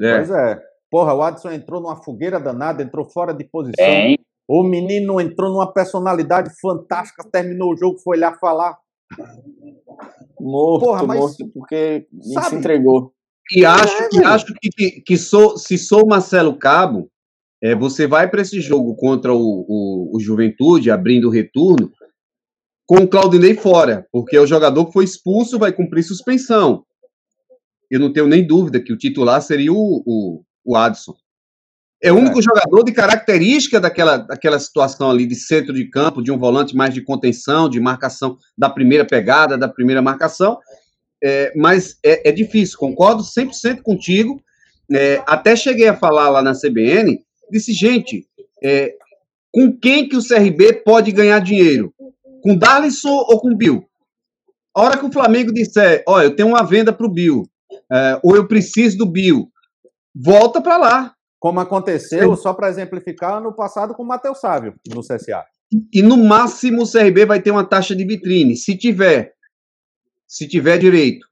Speaker 4: É. Pois é. Porra, o Adson entrou numa fogueira danada, entrou fora de posição. Bem, o menino entrou numa personalidade fantástica, terminou o jogo, foi lá falar.
Speaker 3: Morto, Porra, mas, morto, porque sabe, se entregou.
Speaker 2: E acho, é, e acho que, que, que sou, se sou Marcelo Cabo, é, você vai para esse jogo contra o, o, o, Juventude, abrindo o retorno, com o Claudinei fora, porque é o jogador que foi expulso vai cumprir suspensão. Eu não tenho nem dúvida que o titular seria o, o, o Adson. É o único é. jogador de característica daquela, daquela situação ali de centro de campo, de um volante mais de contenção, de marcação da primeira pegada, da primeira marcação. É, mas é, é, difícil, concordo 100% contigo. É, até cheguei a falar lá na CBN, disse, gente, é, com quem que o CRB pode ganhar dinheiro? Com Darlison ou com Bill? A hora que o Flamengo disser, olha, eu tenho uma venda para o Bill, é, ou eu preciso do Bill, volta para lá
Speaker 4: como aconteceu, só para exemplificar, no passado com o Matheus Sávio, no CSA.
Speaker 2: E no máximo o CRB vai ter uma taxa de vitrine, se tiver. Se tiver direito.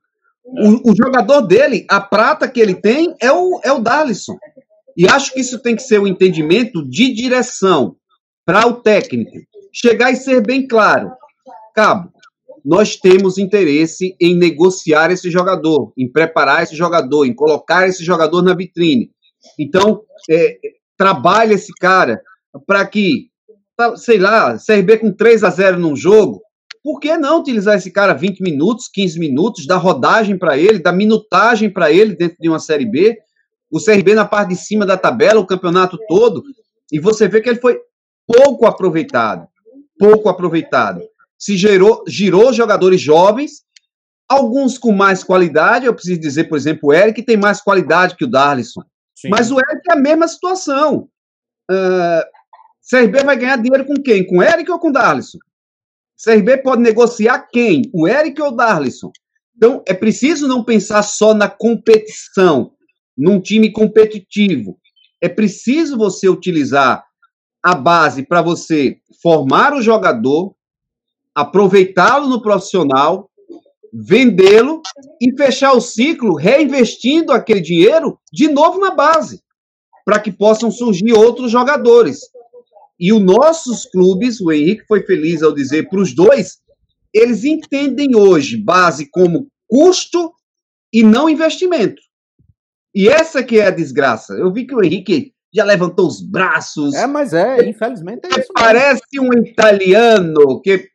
Speaker 2: O, o, jogador dele, a prata que ele tem é o, é o Darlison. E acho que isso tem que ser o um entendimento de direção para o técnico. Chegar e ser bem claro. Cabo, nós temos interesse em negociar esse jogador, em preparar esse jogador, em colocar esse jogador na vitrine. Então, é, trabalha esse cara para que, sei lá, CRB com 3 a 0 num jogo, por que não utilizar esse cara 20 minutos, 15 minutos, dar rodagem para ele, dar minutagem para ele dentro de uma Série B? O CRB na parte de cima da tabela, o campeonato todo, e você vê que ele foi pouco aproveitado. Pouco aproveitado. Se gerou, girou jogadores jovens, alguns com mais qualidade. Eu preciso dizer, por exemplo, o Eric tem mais qualidade que o Darlison. Sim. Mas o Eric é a mesma situação. Uh, CRB vai ganhar dinheiro com quem? Com o Eric ou com o Darlison? CRB pode negociar quem? O Eric ou o Darlison? Então, é preciso não pensar só na competição, num time competitivo. É preciso você utilizar a base para você formar o jogador, aproveitá-lo no profissional vendê-lo e fechar o ciclo reinvestindo aquele dinheiro de novo na base, para que possam surgir outros jogadores. E os nossos clubes, o Henrique foi feliz ao dizer para os dois, eles entendem hoje base como custo e não investimento. E essa que é a desgraça. Eu vi que o Henrique já levantou os braços.
Speaker 4: É, mas é, infelizmente é isso.
Speaker 2: Parece um italiano que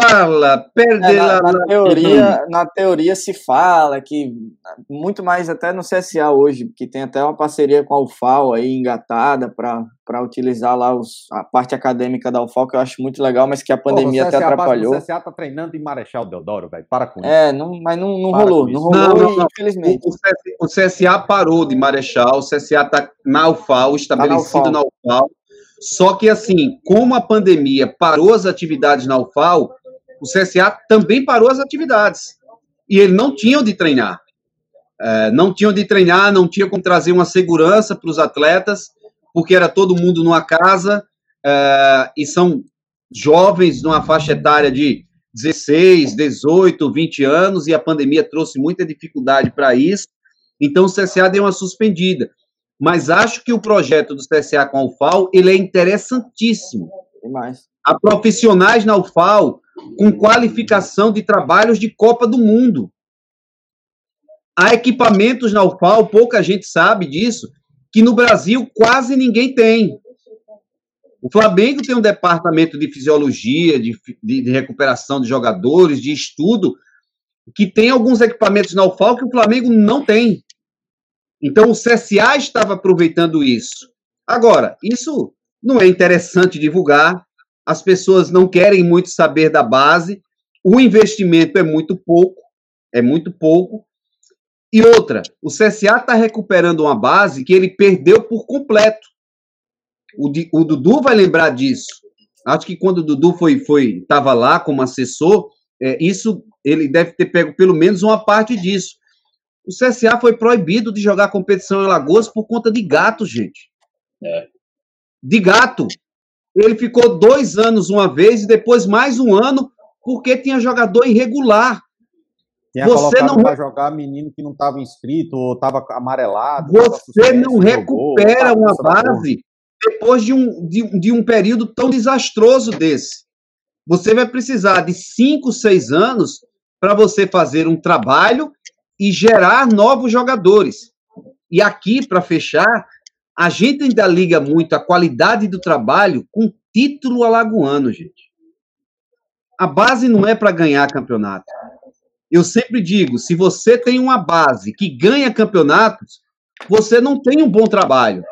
Speaker 2: fala, perde é,
Speaker 3: na, na, teoria, na teoria se fala que muito mais até no CSA hoje, que tem até uma parceria com a UFAL aí engatada para utilizar lá os, a parte acadêmica da UFAL, que eu acho muito legal, mas que a pandemia Pô, até atrapalhou. O
Speaker 4: CSA tá treinando em Marechal Deodoro, velho. Para com
Speaker 3: isso. É, não, mas não, não rolou, não rolou, não, não, não. infelizmente.
Speaker 2: O, o, CSA parou de Marechal, o CSA tá na UFAL, estabelecido tá na UFAL. na UFAL. Só que, assim, como a pandemia parou as atividades na UFAL, o CSA também parou as atividades. E ele não tinha onde treinar. É, não tinha onde treinar, não tinha como trazer uma segurança para os atletas, porque era todo mundo numa casa. uh, e são jovens numa faixa etária de 16, 18, 20 anos, e a pandemia trouxe muita dificuldade para isso, então o CSA deu uma suspendida. Mas acho que o projeto do CSA com a UFAL, ele é interessantíssimo.
Speaker 3: Demais.
Speaker 2: Há profissionais na UFAL com qualificação de trabalhos de Copa do Mundo. Há equipamentos na UFAL, pouca gente sabe disso, que no Brasil quase ninguém tem. O Flamengo tem um departamento de fisiologia, de, de, recuperação de jogadores, de estudo, que tem alguns equipamentos na UFAL que o Flamengo não tem. Então o CSA estava aproveitando isso. Agora, isso não é interessante divulgar, as pessoas não querem muito saber da base, o investimento é muito pouco, é muito pouco. E outra, o CSA está recuperando uma base que ele perdeu por completo. O, o Dudu vai lembrar disso. Acho que quando o Dudu foi foi estava lá como assessor, é, isso ele deve ter pego pelo menos uma parte disso. O CSA foi proibido de jogar competição em Alagoas por conta de gato, gente. É. De gato. Ele ficou dois anos uma vez e depois mais um ano porque tinha jogador irregular.
Speaker 4: Tinha você não para jogar menino que não estava inscrito ou estava amarelado.
Speaker 2: Você não recupera jogou, uma base depois de um, de, de um período tão desastroso desse. Você vai precisar de cinco, seis anos para você fazer um trabalho e gerar novos jogadores. E aqui, para fechar, a gente ainda liga muito a qualidade do trabalho com título alagoano, gente. A base não é para ganhar campeonato. Eu sempre digo, se você tem uma base que ganha campeonatos, você não tem um bom trabalho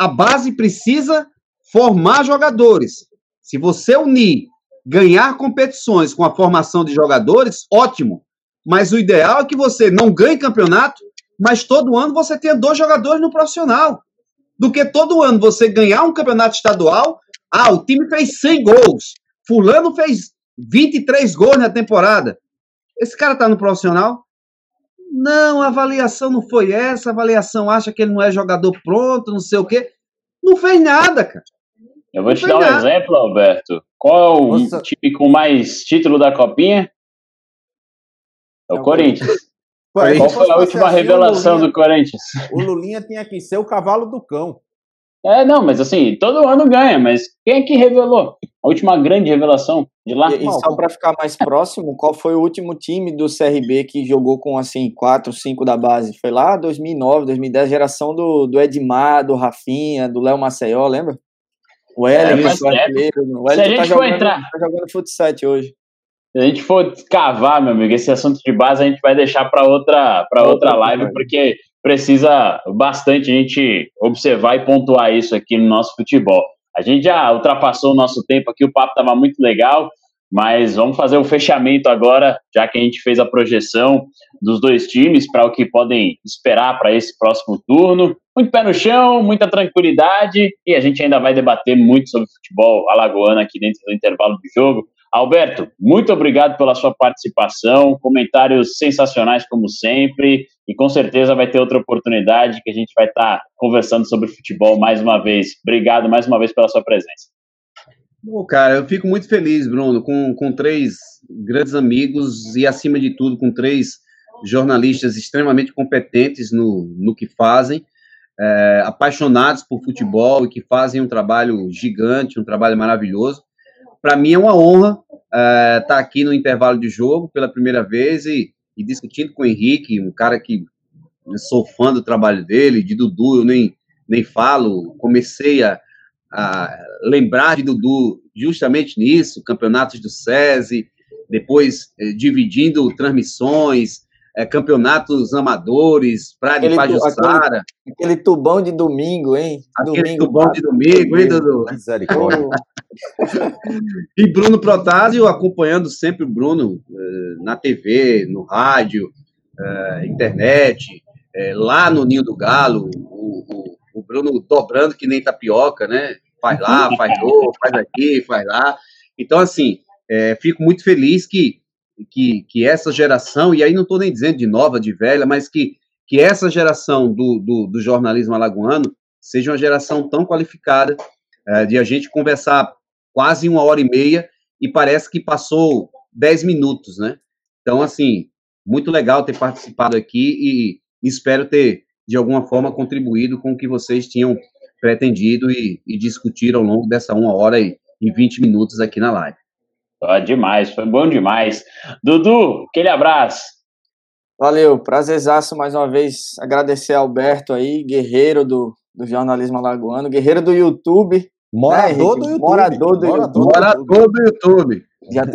Speaker 2: a base precisa formar jogadores. Se você unir ganhar competições com a formação de jogadores, ótimo. Mas o ideal é que você não ganhe campeonato, mas todo ano você tenha dois jogadores no profissional. Do que todo ano você ganhar um campeonato estadual, ah, o time fez 100 gols, fulano fez 23 gols na temporada. Esse cara tá no profissional? Não, a avaliação não foi essa, a avaliação acha que ele não é jogador pronto, não sei o quê. Não fez nada, cara.
Speaker 1: Eu vou não te dar um nada. exemplo, Alberto. Qual é o Nossa. time com mais título da Copinha? É o é Corinthians. Qual foi a última assim, revelação Lulinha, do Corinthians? *laughs*
Speaker 4: O Lulinha tinha que ser o cavalo do cão.
Speaker 1: É, não, mas assim, todo ano ganha, mas quem é que revelou? A última grande revelação de lá?
Speaker 3: E, e só para ficar mais *laughs* próximo, qual foi o último time do CRB que jogou com, assim, 4, 5 da base? Foi lá 2009, 2010, geração do, do Edmar, do Rafinha, do Léo Maceió, lembra? O Hélio, é, o artilheiro. O Hélio tá jogando, entrar... tá jogando futsal hoje.
Speaker 1: Se a gente for cavar, meu amigo, esse assunto de base a gente vai deixar para outra, pra outra live, porque precisa bastante a gente observar e pontuar isso aqui no nosso futebol. A gente já ultrapassou o nosso tempo aqui, o papo estava muito legal, mas vamos fazer o fechamento agora, já que a gente fez a projeção dos dois times para o que podem esperar para esse próximo turno. Muito pé no chão, muita tranquilidade e a gente ainda vai debater muito sobre futebol alagoano aqui dentro do intervalo do jogo. Alberto, muito obrigado pela sua participação, comentários sensacionais como sempre, e com certeza vai ter outra oportunidade que a gente vai estar tá conversando sobre futebol mais uma vez. Obrigado mais uma vez pela sua presença.
Speaker 2: Bom, cara, eu fico muito feliz, Bruno, com, com três grandes amigos e, acima de tudo, com três jornalistas extremamente competentes no, no que fazem, é, apaixonados por futebol e que fazem um trabalho gigante, um trabalho maravilhoso para mim é uma honra estar uh, tá aqui no intervalo de jogo pela primeira vez e, e, discutindo com o Henrique, um cara que sou fã do trabalho dele, de Dudu, eu nem, nem falo, comecei a, a lembrar de Dudu justamente nisso, campeonatos do SESI, depois eh, dividindo transmissões, é, campeonatos amadores, Praia de Pajussara.
Speaker 3: Aquele, aquele, tubão de domingo, hein?
Speaker 2: Aquele
Speaker 3: domingo,
Speaker 2: tubão de domingo, hein, Dudu? *laughs* e Bruno Protásio acompanhando sempre o Bruno uh, na TV, no rádio, uh, internet, uh, lá no Ninho do Galo, o, o, o, Bruno dobrando que nem tapioca, né? Faz lá, faz outro, faz aqui, faz lá. Então, assim, fico muito feliz que que, que essa geração, e aí não estou nem dizendo de nova, de velha, mas que, que essa geração do, do, do jornalismo alagoano seja uma geração tão qualificada, é, de a gente conversar quase uma hora e meia e parece que passou dez minutos, né? Então, assim, muito legal ter participado aqui e espero ter, de alguma forma, contribuído com o que vocês tinham pretendido e, e discutiram ao longo dessa uma hora e, e 20 minutos aqui na live.
Speaker 1: Ah, demais, foi bom demais. Dudu, aquele abraço.
Speaker 3: Valeu, prazerzaço mais uma vez agradecer ao Alberto aí, guerreiro do, do jornalismo alagoano, guerreiro do YouTube.
Speaker 4: Morador né, do YouTube.
Speaker 3: Morador do
Speaker 2: Morador YouTube. Morador do YouTube.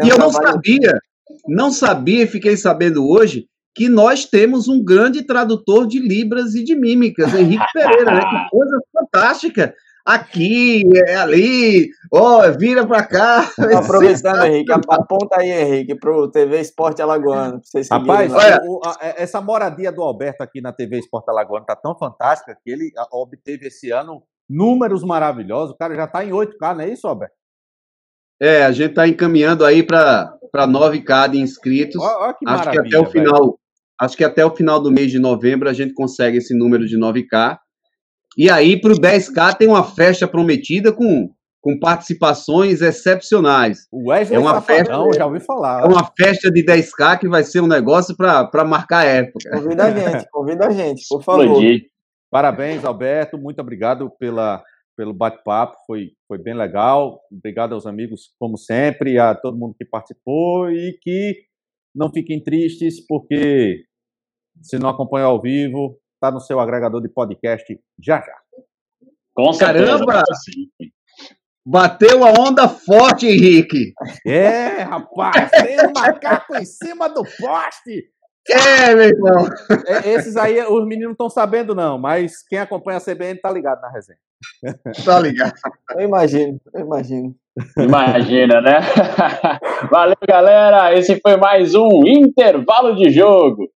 Speaker 2: e eu não sabia, não sabia e fiquei sabendo hoje que nós temos um grande tradutor de Libras e de Mímicas, Henrique Pereira, né? Que coisa fantástica. Aqui, é ali, ó, oh, vira para cá. *laughs*
Speaker 3: Aproveitando, Henrique, aponta aí, Henrique, para o TV Esporte Alagoano.
Speaker 4: Rapaz, olha, o, a, essa moradia do Alberto aqui na TV Esporte Alagoano tá tão fantástica que ele obteve esse ano números maravilhosos. O cara já está em 8K, não é isso, Alberto?
Speaker 2: É, a gente está encaminhando aí para 9K de inscritos. Ó, ó que Acho que até o final, Acho que até o final do mês de novembro a gente consegue esse número de 9K. E aí, para o 10K, tem uma festa prometida com, com participações excepcionais.
Speaker 4: O Wesley é uma festa, já ouvi falar.
Speaker 2: É uma festa de 10K que vai ser um negócio para marcar a época.
Speaker 3: Convida a gente, *laughs* convida a gente, por favor.
Speaker 4: Parabéns, Alberto. Muito obrigado pela, pelo bate-papo. Foi, foi bem legal. Obrigado aos amigos, como sempre, a todo mundo que participou e que não fiquem tristes, porque se não acompanhou ao vivo, está no seu agregador de podcast já já.
Speaker 2: Com Caramba! Bateu a onda forte, Henrique.
Speaker 4: É, rapaz, tem um macaco em cima do poste.
Speaker 2: É, meu irmão.
Speaker 4: É, esses aí, os meninos não estão sabendo, não, mas quem acompanha a CBN tá ligado na resenha.
Speaker 2: Tá ligado.
Speaker 3: Eu imagino, eu imagino.
Speaker 1: Imagina, né? *laughs* Valeu, galera. Esse foi mais um intervalo de jogo.